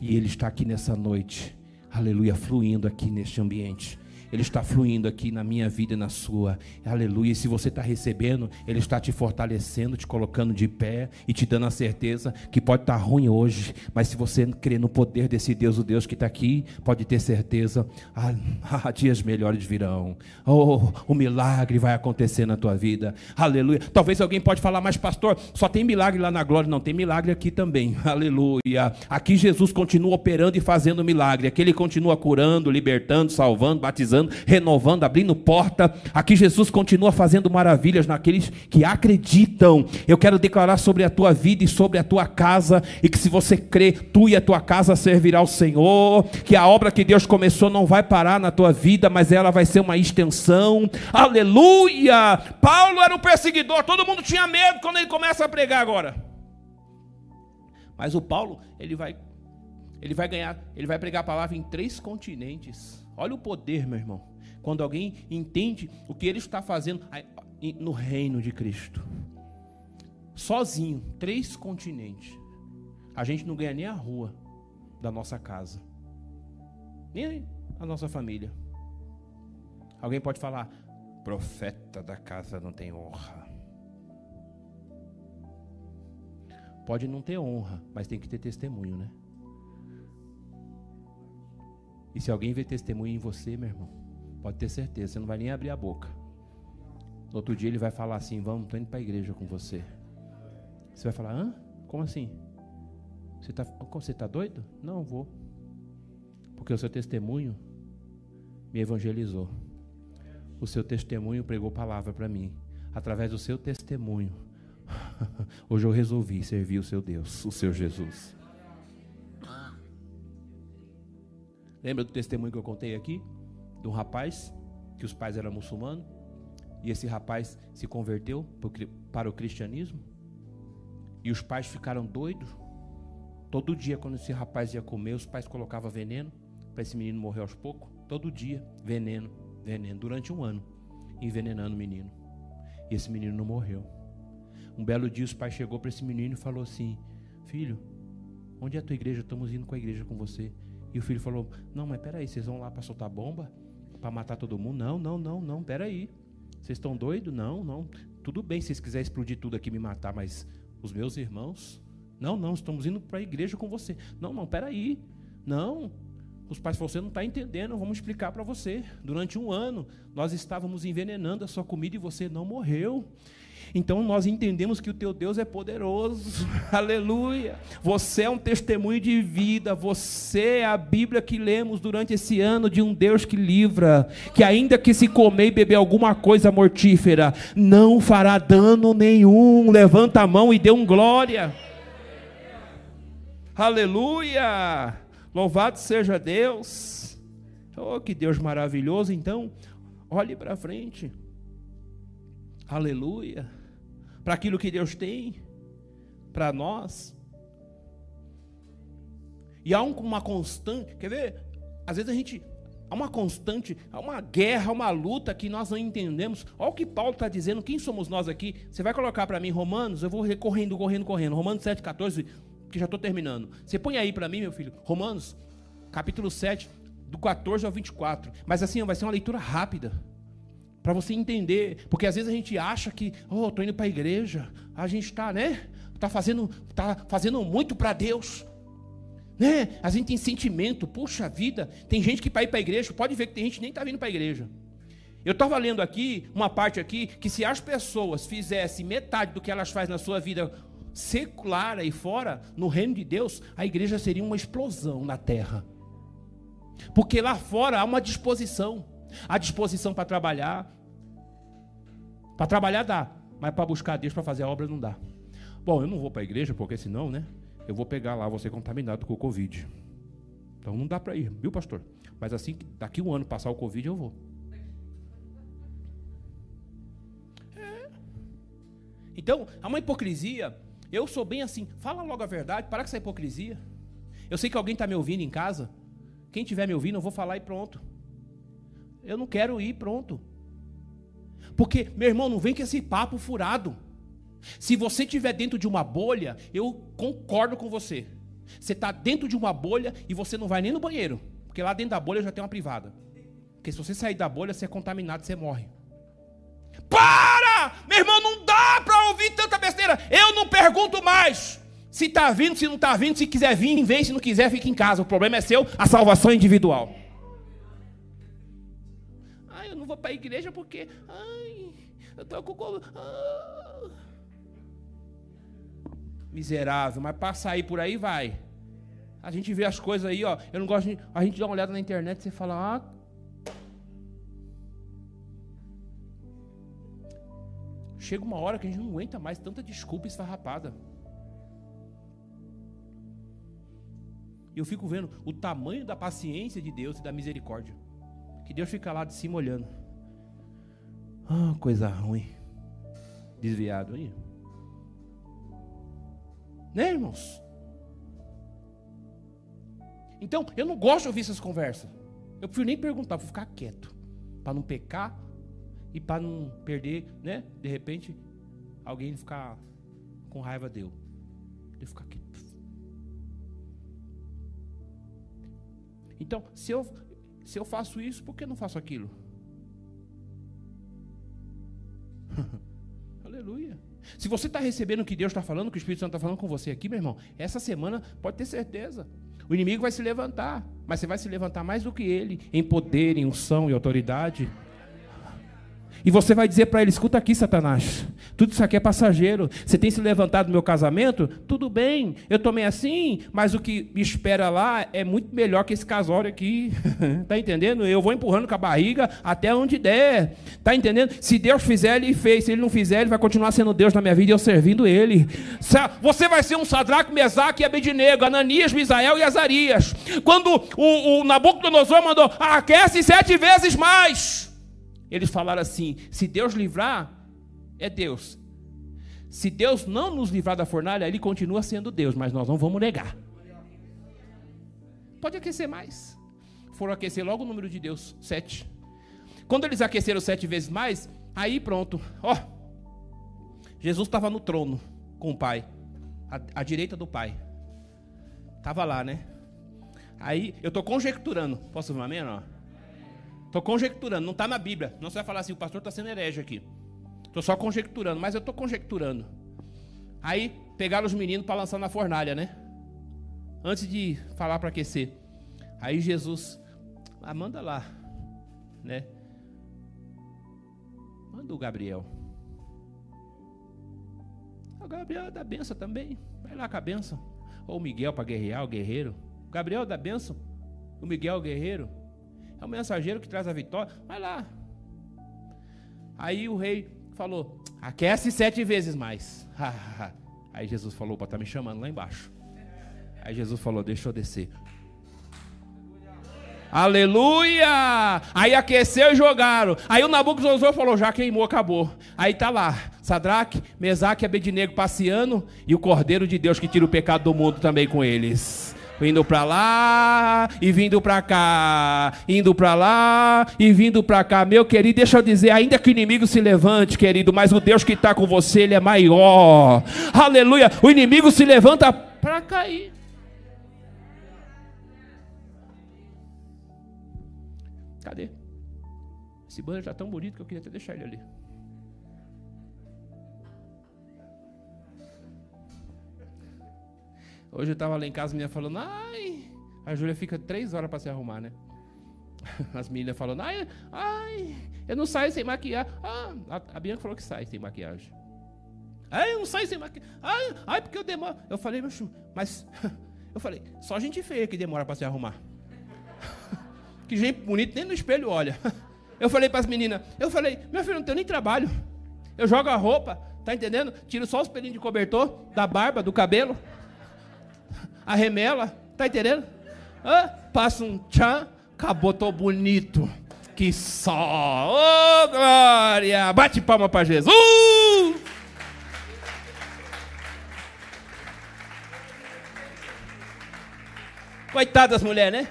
E ele está aqui nessa noite. Aleluia, fluindo aqui neste ambiente. Ele está fluindo aqui na minha vida e na sua. Aleluia. E se você está recebendo, Ele está te fortalecendo, te colocando de pé e te dando a certeza que pode estar ruim hoje, mas se você crer no poder desse Deus, o Deus que está aqui, pode ter certeza, ah, ah, dias melhores virão. Oh, o milagre vai acontecer na tua vida. Aleluia. Talvez alguém pode falar, mas pastor, só tem milagre lá na glória. Não, tem milagre aqui também. Aleluia. Aqui Jesus continua operando e fazendo milagre. Aqui Ele continua curando, libertando, salvando, batizando, renovando, abrindo porta. Aqui Jesus continua fazendo maravilhas naqueles que acreditam. Eu quero declarar sobre a tua vida e sobre a tua casa, e que se você crê, tu e a tua casa servirá ao Senhor, que a obra que Deus começou não vai parar na tua vida, mas ela vai ser uma extensão. Aleluia! Paulo era o perseguidor, todo mundo tinha medo quando ele começa a pregar agora. Mas o Paulo, ele vai ele vai ganhar, ele vai pregar a palavra em três continentes. Olha o poder, meu irmão. Quando alguém entende o que ele está fazendo no reino de Cristo. Sozinho, três continentes. A gente não ganha nem a rua da nossa casa. Nem a nossa família. Alguém pode falar, profeta da casa não tem honra. Pode não ter honra, mas tem que ter testemunho, né? E se alguém vê testemunho em você, meu irmão, pode ter certeza, você não vai nem abrir a boca. No outro dia ele vai falar assim: Vamos, estou indo para a igreja com você. Você vai falar: Hã? Como assim? Você está você tá doido? Não, vou. Porque o seu testemunho me evangelizou. O seu testemunho pregou palavra para mim. Através do seu testemunho, hoje eu resolvi servir o seu Deus, o seu Jesus. Lembra do testemunho que eu contei aqui? De um rapaz que os pais eram muçulmanos e esse rapaz se converteu para o cristianismo e os pais ficaram doidos. Todo dia, quando esse rapaz ia comer, os pais colocavam veneno para esse menino morrer aos poucos. Todo dia, veneno, veneno, durante um ano, envenenando o menino. E esse menino não morreu. Um belo dia, os pais chegou para esse menino e falou assim: Filho, onde é a tua igreja? Estamos indo com a igreja com você. E o filho falou: Não, mas peraí, vocês vão lá para soltar bomba? Para matar todo mundo? Não, não, não, não, peraí. Vocês estão doidos? Não, não. Tudo bem se vocês quiserem explodir tudo aqui e me matar, mas os meus irmãos? Não, não, estamos indo para a igreja com você. Não, não, peraí. Não. Os pais falaram: Você não está entendendo, vamos explicar para você. Durante um ano, nós estávamos envenenando a sua comida e você não morreu. Então nós entendemos que o teu Deus é poderoso. Aleluia. Você é um testemunho de vida. Você é a Bíblia que lemos durante esse ano de um Deus que livra, que ainda que se comer e beber alguma coisa mortífera, não fará dano nenhum. Levanta a mão e dê um glória. Aleluia. Louvado seja Deus. Oh, que Deus maravilhoso. Então, olhe para frente. Aleluia para aquilo que Deus tem para nós. E há uma constante, quer ver? Às vezes a gente há uma constante, há uma guerra, uma luta que nós não entendemos. Olha o que Paulo está dizendo, quem somos nós aqui? Você vai colocar para mim Romanos, eu vou recorrendo, correndo, correndo. Romanos 7, 14, que já estou terminando. Você põe aí para mim, meu filho, Romanos, capítulo 7, do 14 ao 24. Mas assim, vai ser uma leitura rápida. Para você entender, porque às vezes a gente acha que, oh, estou indo para a igreja, a gente está, né? Está fazendo, tá fazendo muito para Deus. Né? A gente tem sentimento, puxa vida, tem gente que para ir para a igreja, pode ver que tem gente que nem está vindo para a igreja. Eu estava lendo aqui, uma parte aqui, que se as pessoas fizessem metade do que elas fazem na sua vida secular aí fora, no reino de Deus, a igreja seria uma explosão na terra. Porque lá fora há uma disposição a disposição para trabalhar. Para trabalhar dá, mas para buscar Deus para fazer a obra não dá. Bom, eu não vou para a igreja porque senão, né? Eu vou pegar lá, vou ser contaminado com o Covid. Então não dá para ir, viu, pastor? Mas assim, daqui um ano passar o Covid, eu vou. É. Então, há uma hipocrisia. Eu sou bem assim. Fala logo a verdade, para com essa hipocrisia. Eu sei que alguém está me ouvindo em casa. Quem estiver me ouvindo, eu vou falar e pronto. Eu não quero ir, pronto. Porque, meu irmão, não vem com esse papo furado. Se você estiver dentro de uma bolha, eu concordo com você. Você está dentro de uma bolha e você não vai nem no banheiro. Porque lá dentro da bolha já tem uma privada. Porque se você sair da bolha, você é contaminado, você morre. Para! Meu irmão, não dá para ouvir tanta besteira. Eu não pergunto mais. Se está vindo, se não está vindo, se quiser vir, vem, se não quiser, fica em casa. O problema é seu, a salvação é individual. Vou para a igreja porque. Ai, eu estou com. Ah. Miserável, mas para sair por aí vai. A gente vê as coisas aí, ó. Eu não gosto de. A gente dá uma olhada na internet e você fala, ah, Chega uma hora que a gente não aguenta mais tanta desculpa esfarrapada. E eu fico vendo o tamanho da paciência de Deus e da misericórdia. Que Deus fica lá de cima olhando. Ah, coisa ruim. Desviado aí. Né, irmãos? Então, eu não gosto de ouvir essas conversas. Eu prefiro nem perguntar, vou ficar quieto. Para não pecar e para não perder, né? De repente, alguém ficar com raiva deu. De ficar aqui. Então, se eu, se eu faço isso, por que não faço aquilo? Se você está recebendo o que Deus está falando, o que o Espírito Santo está falando com você aqui, meu irmão, essa semana pode ter certeza. O inimigo vai se levantar, mas você vai se levantar mais do que ele, em poder, em unção e autoridade. E você vai dizer para ele: escuta aqui, Satanás, tudo isso aqui é passageiro. Você tem se levantado no meu casamento? Tudo bem, eu tomei assim, mas o que me espera lá é muito melhor que esse casório aqui. tá entendendo? Eu vou empurrando com a barriga até onde der. Tá entendendo? Se Deus fizer, ele fez. Se ele não fizer, ele vai continuar sendo Deus na minha vida e eu servindo ele. Você vai ser um Sadraque, Mesaque e Abednego, Ananias, Misael e Azarias. Quando o, o Nabucodonosor mandou, aquece sete vezes mais. Eles falaram assim: se Deus livrar, é Deus. Se Deus não nos livrar da fornalha, ele continua sendo Deus, mas nós não vamos negar. Pode aquecer mais. Foram aquecer logo o número de Deus, sete. Quando eles aqueceram sete vezes mais, aí pronto. Ó, Jesus estava no trono com o Pai, à, à direita do Pai. Estava lá, né? Aí eu estou conjecturando. Posso ver uma amém? Estou conjecturando, não está na Bíblia. Não você vai falar assim, o pastor está sendo herege aqui. Estou só conjecturando, mas eu estou conjecturando. Aí pegaram os meninos para lançar na fornalha, né? Antes de falar para aquecer. Aí Jesus, ah, manda lá, né? Manda o Gabriel. O Gabriel é da benção também. Vai lá com a benção. Ou o Miguel para guerrear, o guerreiro. O Gabriel é da benção. O Miguel, o guerreiro. É o mensageiro que traz a vitória. Vai lá. Aí o rei falou: aquece sete vezes mais. Aí Jesus falou: para tá me chamando lá embaixo. Aí Jesus falou: deixa eu descer. Aleluia! Aí aqueceu e jogaram. Aí o Nabucodonosor falou: já queimou, acabou. Aí tá lá, Sadraque, Mesaque e Abednego passeando e o Cordeiro de Deus que tira o pecado do mundo também com eles. Indo para lá e vindo para cá, indo para lá e vindo para cá. Meu querido, deixa eu dizer, ainda que o inimigo se levante, querido, mas o Deus que está com você, ele é maior. Aleluia! O inimigo se levanta para cair. Cadê? Esse banner está tão bonito que eu queria até deixar ele ali. Hoje eu estava lá em casa, a menina falando, ai. A Júlia fica três horas para se arrumar, né? As meninas falando, ai, ai, eu não saio sem maquiagem. Ah, a, Bianca falou que sai sem maquiagem. Ai, eu não saio sem maquiagem. Ai, ai, porque eu demoro. Eu falei, mas. Eu falei, só gente feia que demora para se arrumar. que gente bonita nem no espelho olha. Eu falei para as meninas, eu falei, meu filho, não tenho nem trabalho. Eu jogo a roupa, tá entendendo? Tiro só os pelinhos de cobertor, da barba, do cabelo a remela, tá entendendo? Hã? Passa um tchan, acabou, tô bonito. Que só! Ô, oh, glória! Bate palma para Jesus! Coitadas das mulheres, né?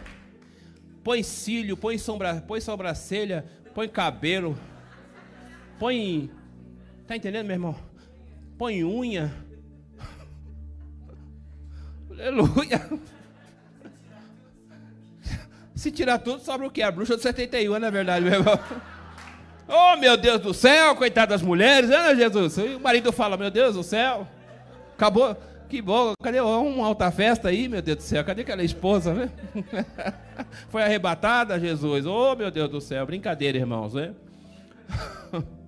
Põe cílio, põe, sombra, põe sobrancelha, põe cabelo, põe. Tá entendendo, meu irmão? Põe unha Aleluia. Se tirar tudo, sobra o quê? A bruxa de 71, na é verdade, meu irmão. Oh, meu Deus do céu, coitado das mulheres, né, Jesus? E o marido fala, meu Deus do céu, acabou, que bom, cadê uma alta festa aí, meu Deus do céu? Cadê aquela esposa, né? Foi arrebatada, Jesus. Oh, meu Deus do céu, brincadeira, irmãos, né?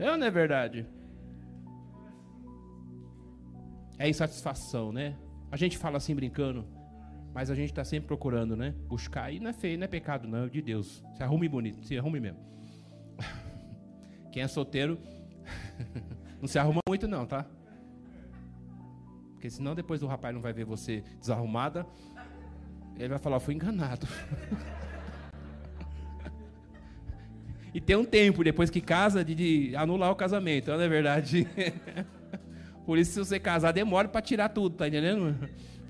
É ou não é verdade? É insatisfação, né? A gente fala assim brincando, mas a gente está sempre procurando, né? Buscar. E não é feio, não é pecado, não, é de Deus. Se arrume bonito, se arrume mesmo. Quem é solteiro, não se arruma muito, não, tá? Porque senão depois o rapaz não vai ver você desarrumada. Ele vai falar, fui enganado. e tem um tempo depois que casa de, de anular o casamento, não é verdade? Por isso, se você casar, demora para tirar tudo, tá entendendo?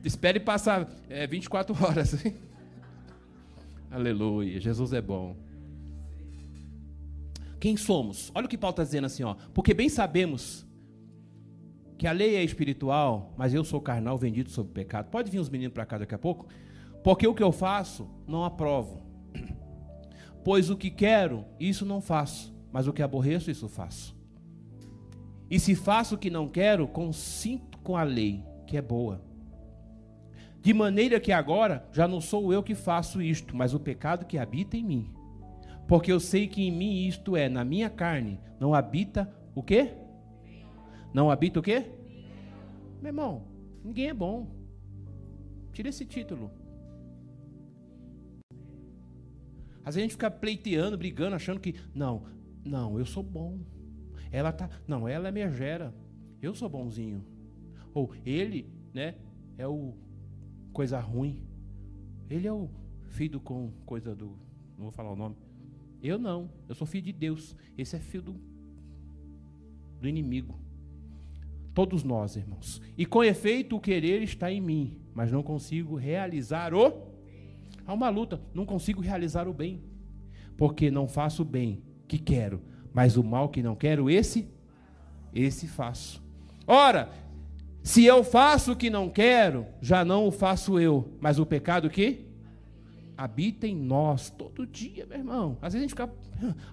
Espere passar é, 24 horas. Aleluia, Jesus é bom. Quem somos? Olha o que Paulo está dizendo assim, ó. Porque bem sabemos que a lei é espiritual, mas eu sou carnal, vendido sob pecado. Pode vir os meninos para cá daqui a pouco? Porque o que eu faço, não aprovo. Pois o que quero, isso não faço, mas o que aborreço, isso faço. E se faço o que não quero, consinto com a lei, que é boa. De maneira que agora já não sou eu que faço isto, mas o pecado que habita em mim. Porque eu sei que em mim isto é, na minha carne, não habita o quê? Não habita o quê? Meu irmão, ninguém é bom. Tira esse título. Às vezes a gente fica pleiteando, brigando, achando que, não, não, eu sou bom. Ela tá, não, ela é megera. Eu sou bonzinho. Ou ele, né, é o coisa ruim. Ele é o filho com coisa do, não vou falar o nome. Eu não, eu sou filho de Deus. Esse é filho do, do inimigo. Todos nós, irmãos. E com efeito, o querer está em mim, mas não consigo realizar o. Há uma luta, não consigo realizar o bem. Porque não faço o bem que quero, mas o mal que não quero, esse, esse faço. Ora, se eu faço o que não quero, já não o faço eu, mas o pecado que habita em nós todo dia, meu irmão. Às vezes a gente fica.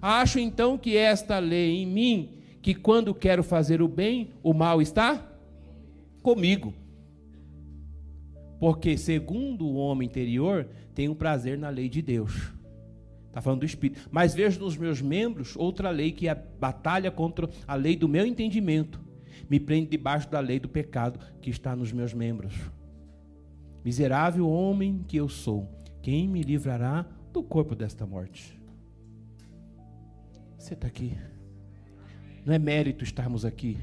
Acho então que esta lei em mim que quando quero fazer o bem, o mal está comigo. Porque, segundo o homem interior, tem um prazer na lei de Deus. Está falando do Espírito. Mas vejo nos meus membros outra lei que é a batalha contra a lei do meu entendimento. Me prende debaixo da lei do pecado que está nos meus membros. Miserável homem que eu sou, quem me livrará do corpo desta morte? Você está aqui. Não é mérito estarmos aqui.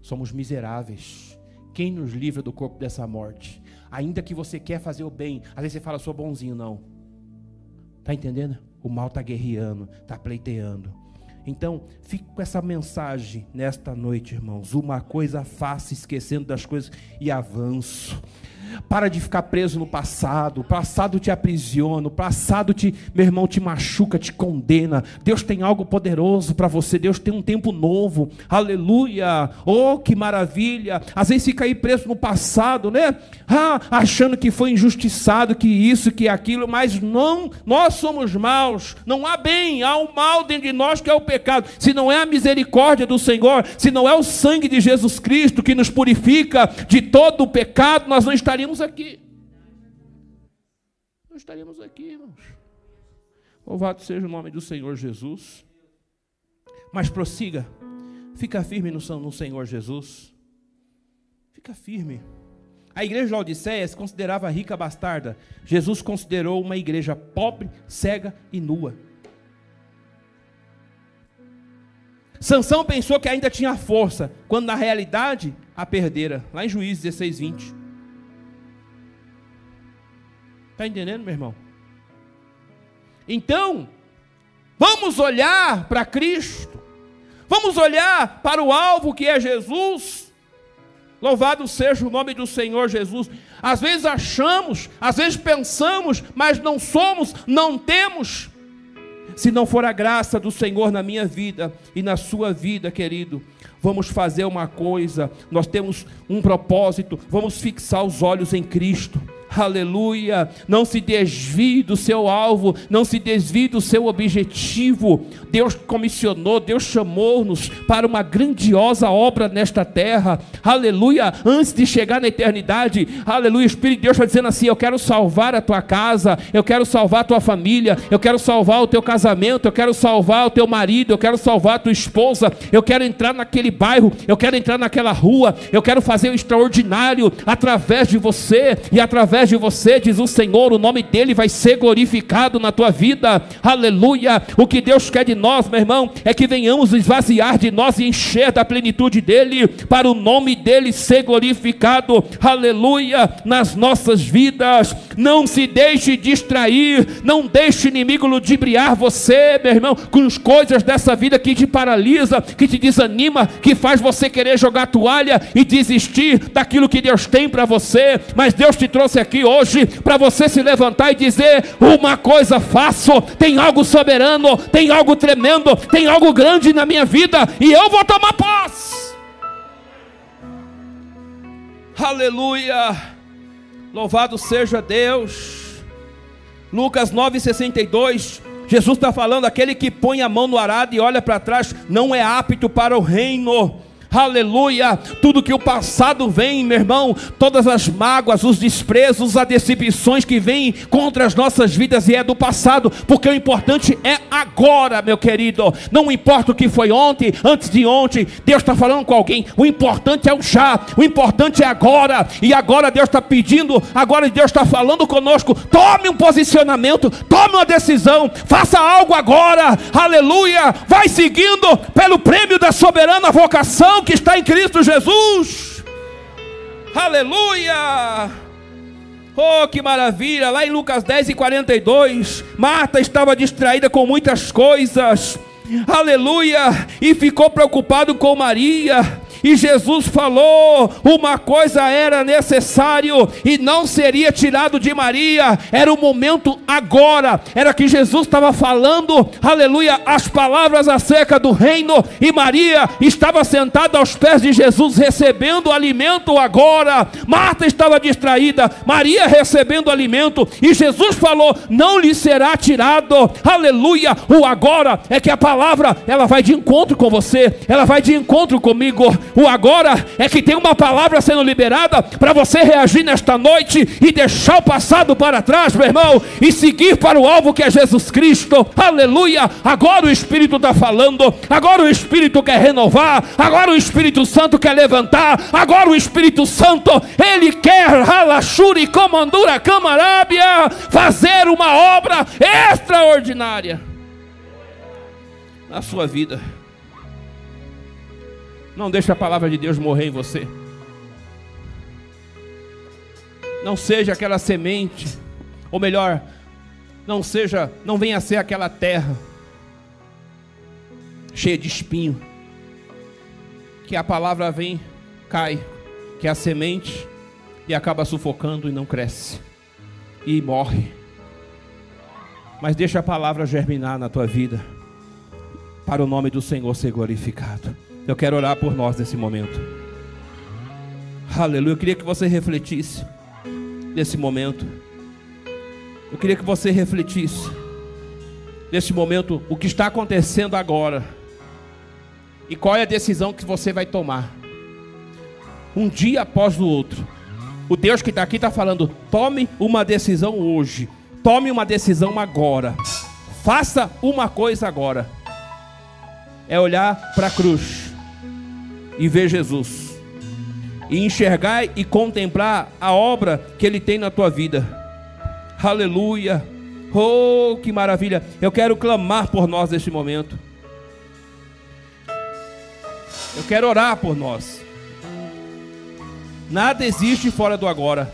Somos miseráveis. Quem nos livra do corpo dessa morte? Ainda que você quer fazer o bem, às vezes você fala, sou bonzinho, não. Tá entendendo? O mal está guerreando, está pleiteando. Então, fique com essa mensagem nesta noite, irmãos. Uma coisa faça, esquecendo das coisas e avanço. Para de ficar preso no passado. O passado te aprisiona. O passado te, meu irmão, te machuca, te condena. Deus tem algo poderoso para você. Deus tem um tempo novo. Aleluia. Oh, que maravilha. Às vezes fica aí preso no passado, né? Ah, achando que foi injustiçado, que isso, que aquilo, mas não, nós somos maus. Não há bem, há um mal dentro de nós que é o pecado. Se não é a misericórdia do Senhor, se não é o sangue de Jesus Cristo que nos purifica de todo o pecado, nós não estaríamos estaríamos aqui. Não estaríamos aqui, irmãos. Louvado seja o nome do Senhor Jesus. Mas prossiga. Fica firme no, Senhor Jesus. Fica firme. A igreja de Laodiceia se considerava rica bastarda. Jesus considerou uma igreja pobre, cega e nua. Sansão pensou que ainda tinha força, quando na realidade a perdera. Lá em Juízes 16, 20. Está entendendo, meu irmão? Então, vamos olhar para Cristo, vamos olhar para o alvo que é Jesus. Louvado seja o nome do Senhor Jesus. Às vezes achamos, às vezes pensamos, mas não somos, não temos. Se não for a graça do Senhor na minha vida e na sua vida, querido, vamos fazer uma coisa, nós temos um propósito, vamos fixar os olhos em Cristo Aleluia. Não se desvie do seu alvo, não se desvie do seu objetivo. Deus comissionou, Deus chamou-nos para uma grandiosa obra nesta terra. Aleluia. Antes de chegar na eternidade, aleluia. O Espírito de Deus está dizendo assim: Eu quero salvar a tua casa, eu quero salvar a tua família, eu quero salvar o teu casamento, eu quero salvar o teu marido, eu quero salvar a tua esposa, eu quero entrar naquele bairro, eu quero entrar naquela rua, eu quero fazer o extraordinário através de você e através de você, diz o Senhor, o nome dele vai ser glorificado na tua vida. Aleluia. O que Deus quer de nós, meu irmão, é que venhamos esvaziar de nós e encher da plenitude dele, para o nome dele ser glorificado, aleluia, nas nossas vidas. Não se deixe distrair, não deixe o inimigo ludibriar você, meu irmão, com as coisas dessa vida que te paralisa, que te desanima, que faz você querer jogar toalha e desistir daquilo que Deus tem para você. Mas Deus te trouxe aqui hoje para você se levantar e dizer: uma coisa faço, tem algo soberano, tem algo tremendo tem algo grande na minha vida e eu vou tomar posse. Aleluia! Louvado seja Deus. Lucas 9,62. Jesus está falando: aquele que põe a mão no arado e olha para trás não é apto para o reino aleluia. Tudo que o passado vem, meu irmão, todas as mágoas, os desprezos, as decepções que vêm contra as nossas vidas e é do passado, porque o importante é agora, meu querido. Não importa o que foi ontem, antes de ontem, Deus está falando com alguém. O importante é o já, o importante é agora, e agora Deus está pedindo, agora Deus está falando conosco. Tome um posicionamento, tome uma decisão, faça algo agora, aleluia. Vai seguindo pelo prêmio da soberana vocação que está em Cristo Jesus. Aleluia! Oh, que maravilha! Lá em Lucas 10 e 42, Marta estava distraída com muitas coisas. Aleluia! E ficou preocupado com Maria. E Jesus falou: uma coisa era necessário e não seria tirado de Maria, era o momento agora, era que Jesus estava falando, aleluia, as palavras acerca do reino, e Maria estava sentada aos pés de Jesus, recebendo alimento agora. Marta estava distraída, Maria recebendo alimento, e Jesus falou: não lhe será tirado, aleluia. O agora é que a palavra ela vai de encontro com você, ela vai de encontro comigo. O agora é que tem uma palavra sendo liberada para você reagir nesta noite e deixar o passado para trás, meu irmão, e seguir para o alvo que é Jesus Cristo. Aleluia! Agora o Espírito está falando, agora o Espírito quer renovar, agora o Espírito Santo quer levantar, agora o Espírito Santo, ele quer Halachuri Comandura Camarábia fazer uma obra extraordinária na sua vida. Não deixe a palavra de Deus morrer em você. Não seja aquela semente, ou melhor, não seja, não venha ser aquela terra cheia de espinho. Que a palavra vem, cai, que é a semente e acaba sufocando e não cresce e morre. Mas deixa a palavra germinar na tua vida para o nome do Senhor ser glorificado. Eu quero orar por nós nesse momento. Aleluia. Eu queria que você refletisse nesse momento. Eu queria que você refletisse nesse momento o que está acontecendo agora. E qual é a decisão que você vai tomar. Um dia após o outro. O Deus que está aqui está falando: tome uma decisão hoje. Tome uma decisão agora. Faça uma coisa agora. É olhar para a cruz e ver Jesus. E enxergar e contemplar a obra que Ele tem na tua vida. Aleluia. Oh, que maravilha. Eu quero clamar por nós neste momento. Eu quero orar por nós. Nada existe fora do agora.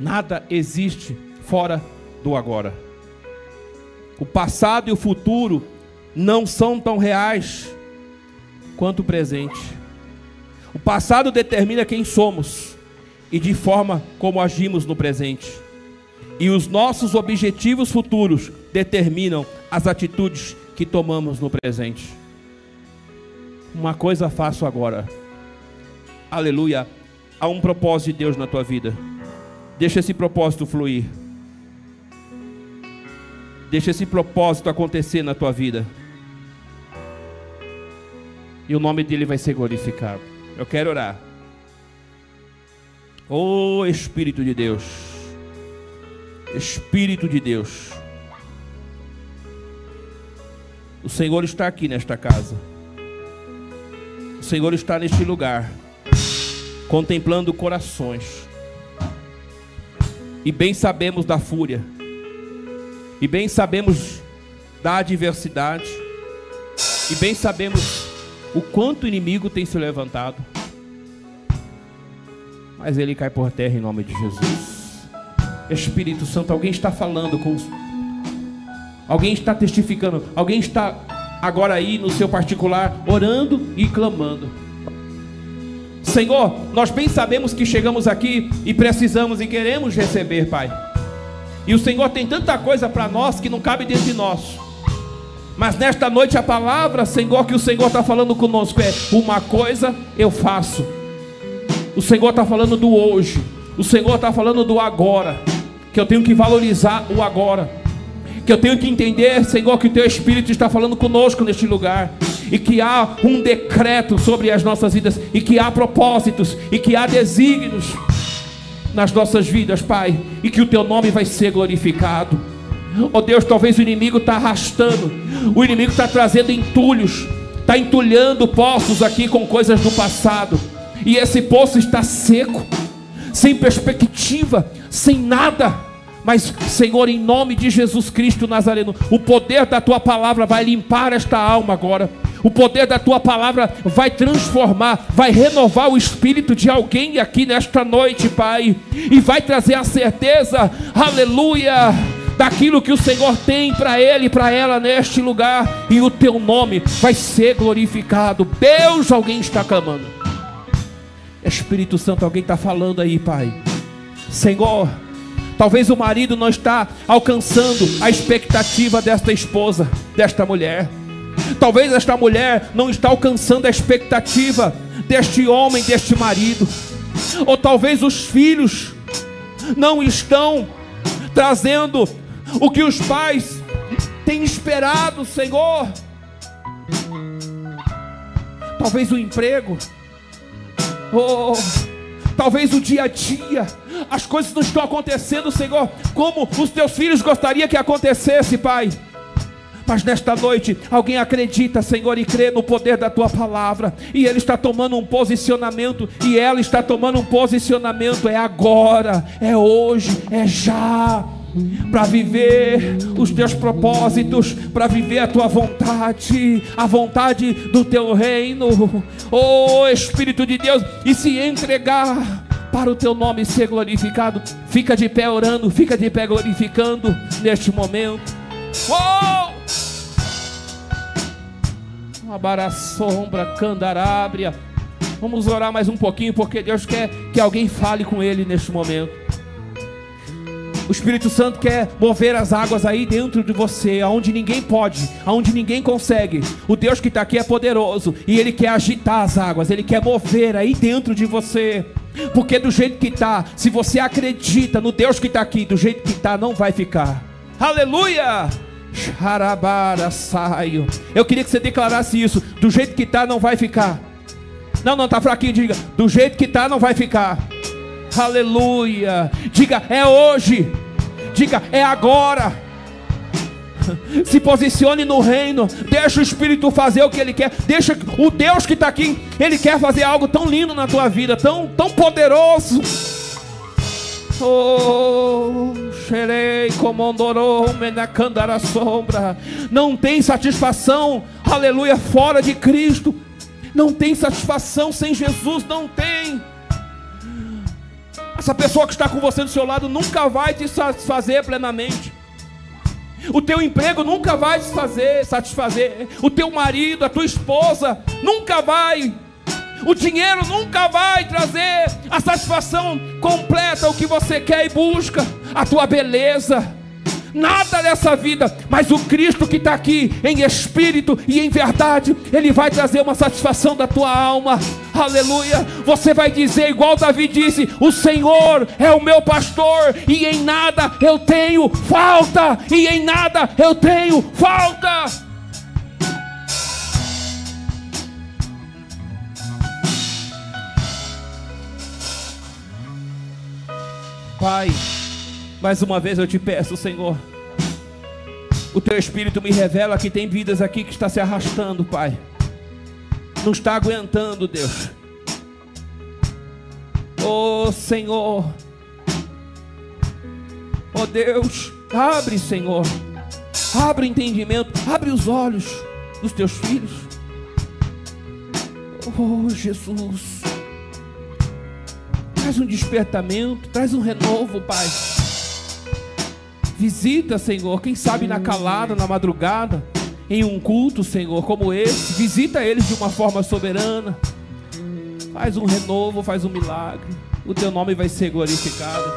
Nada existe fora do agora. O passado e o futuro não são tão reais quanto o presente. O passado determina quem somos e de forma como agimos no presente. E os nossos objetivos futuros determinam as atitudes que tomamos no presente. Uma coisa faço agora. aleluia, há um propósito de Deus na tua vida. Deixa esse propósito fluir. Deixa esse propósito acontecer na tua vida. E o nome dele vai ser glorificado. Eu quero orar. Oh Espírito de Deus. Espírito de Deus. O Senhor está aqui nesta casa. O Senhor está neste lugar, contemplando corações. E bem sabemos da fúria, e bem sabemos da adversidade, e bem sabemos o quanto o inimigo tem se levantado. Mas ele cai por terra em nome de Jesus. Espírito Santo, alguém está falando com Alguém está testificando, alguém está agora aí no seu particular orando e clamando. Senhor, nós bem sabemos que chegamos aqui e precisamos e queremos receber, Pai. E o Senhor tem tanta coisa para nós que não cabe dentro de nós. Mas nesta noite a palavra, Senhor, que o Senhor está falando conosco é: uma coisa eu faço. O Senhor está falando do hoje. O Senhor está falando do agora. Que eu tenho que valorizar o agora que eu tenho que entender, Senhor, que o Teu Espírito está falando conosco neste lugar, e que há um decreto sobre as nossas vidas, e que há propósitos, e que há desígnios nas nossas vidas, Pai, e que o Teu nome vai ser glorificado. Oh Deus, talvez o inimigo está arrastando, o inimigo está trazendo entulhos, está entulhando poços aqui com coisas do passado, e esse poço está seco, sem perspectiva, sem nada. Mas, Senhor, em nome de Jesus Cristo Nazareno, o poder da tua palavra vai limpar esta alma agora. O poder da tua palavra vai transformar, vai renovar o espírito de alguém aqui nesta noite, Pai, e vai trazer a certeza, aleluia, daquilo que o Senhor tem para ele e para ela neste lugar, e o teu nome vai ser glorificado. Deus, alguém está clamando. Espírito Santo, alguém está falando aí, Pai. Senhor, Talvez o marido não está alcançando a expectativa desta esposa, desta mulher. Talvez esta mulher não está alcançando a expectativa deste homem, deste marido. Ou talvez os filhos não estão trazendo o que os pais têm esperado, Senhor. Talvez o emprego. Oh, talvez o dia a dia, as coisas não estão acontecendo, Senhor, como os teus filhos gostariam que acontecesse, Pai. Mas nesta noite, alguém acredita, Senhor, e crê no poder da tua palavra, e ele está tomando um posicionamento, e ela está tomando um posicionamento. É agora, é hoje, é já para viver os teus propósitos, para viver a tua vontade, a vontade do teu reino, oh Espírito de Deus, e se entregar para o teu nome ser glorificado. Fica de pé orando, fica de pé glorificando neste momento. Oh! Abara sombra, candarábria. Vamos orar mais um pouquinho, porque Deus quer que alguém fale com Ele neste momento. O Espírito Santo quer mover as águas aí dentro de você, aonde ninguém pode, aonde ninguém consegue. O Deus que está aqui é poderoso e Ele quer agitar as águas, Ele quer mover aí dentro de você. Porque do jeito que está, se você acredita no Deus que está aqui, do jeito que está, não vai ficar. Aleluia! Charabara saio. Eu queria que você declarasse isso. Do jeito que está, não vai ficar. Não, não, está fraquinho. Diga, do jeito que está, não vai ficar. Aleluia. Diga, é hoje. Diga, é agora. Se posicione no reino. Deixa o Espírito fazer o que Ele quer. Deixa o Deus que está aqui. Ele quer fazer algo tão lindo na tua vida, tão, tão poderoso. Oh, sombra. Não tem satisfação, aleluia, fora de Cristo. Não tem satisfação sem Jesus, não tem. Essa pessoa que está com você do seu lado nunca vai te satisfazer plenamente. O teu emprego nunca vai te fazer satisfazer. O teu marido, a tua esposa nunca vai. O dinheiro nunca vai trazer a satisfação completa o que você quer e busca. A tua beleza, nada nessa vida, mas o Cristo que está aqui em espírito e em verdade, Ele vai trazer uma satisfação da tua alma. Aleluia. Você vai dizer, igual Davi disse: O Senhor é o meu pastor, e em nada eu tenho falta, e em nada eu tenho falta. Pai, mais uma vez eu te peço, Senhor. O teu espírito me revela que tem vidas aqui que está se arrastando, Pai. Não está aguentando, Deus. Oh, Senhor. Oh, Deus, abre, Senhor. Abre o entendimento, abre os olhos dos teus filhos. Oh, Jesus. Traz um despertamento, traz um renovo, Pai. Visita, Senhor, quem sabe na calada, na madrugada, em um culto, Senhor, como esse. Visita eles de uma forma soberana. Faz um renovo, faz um milagre. O teu nome vai ser glorificado.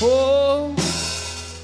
Oh,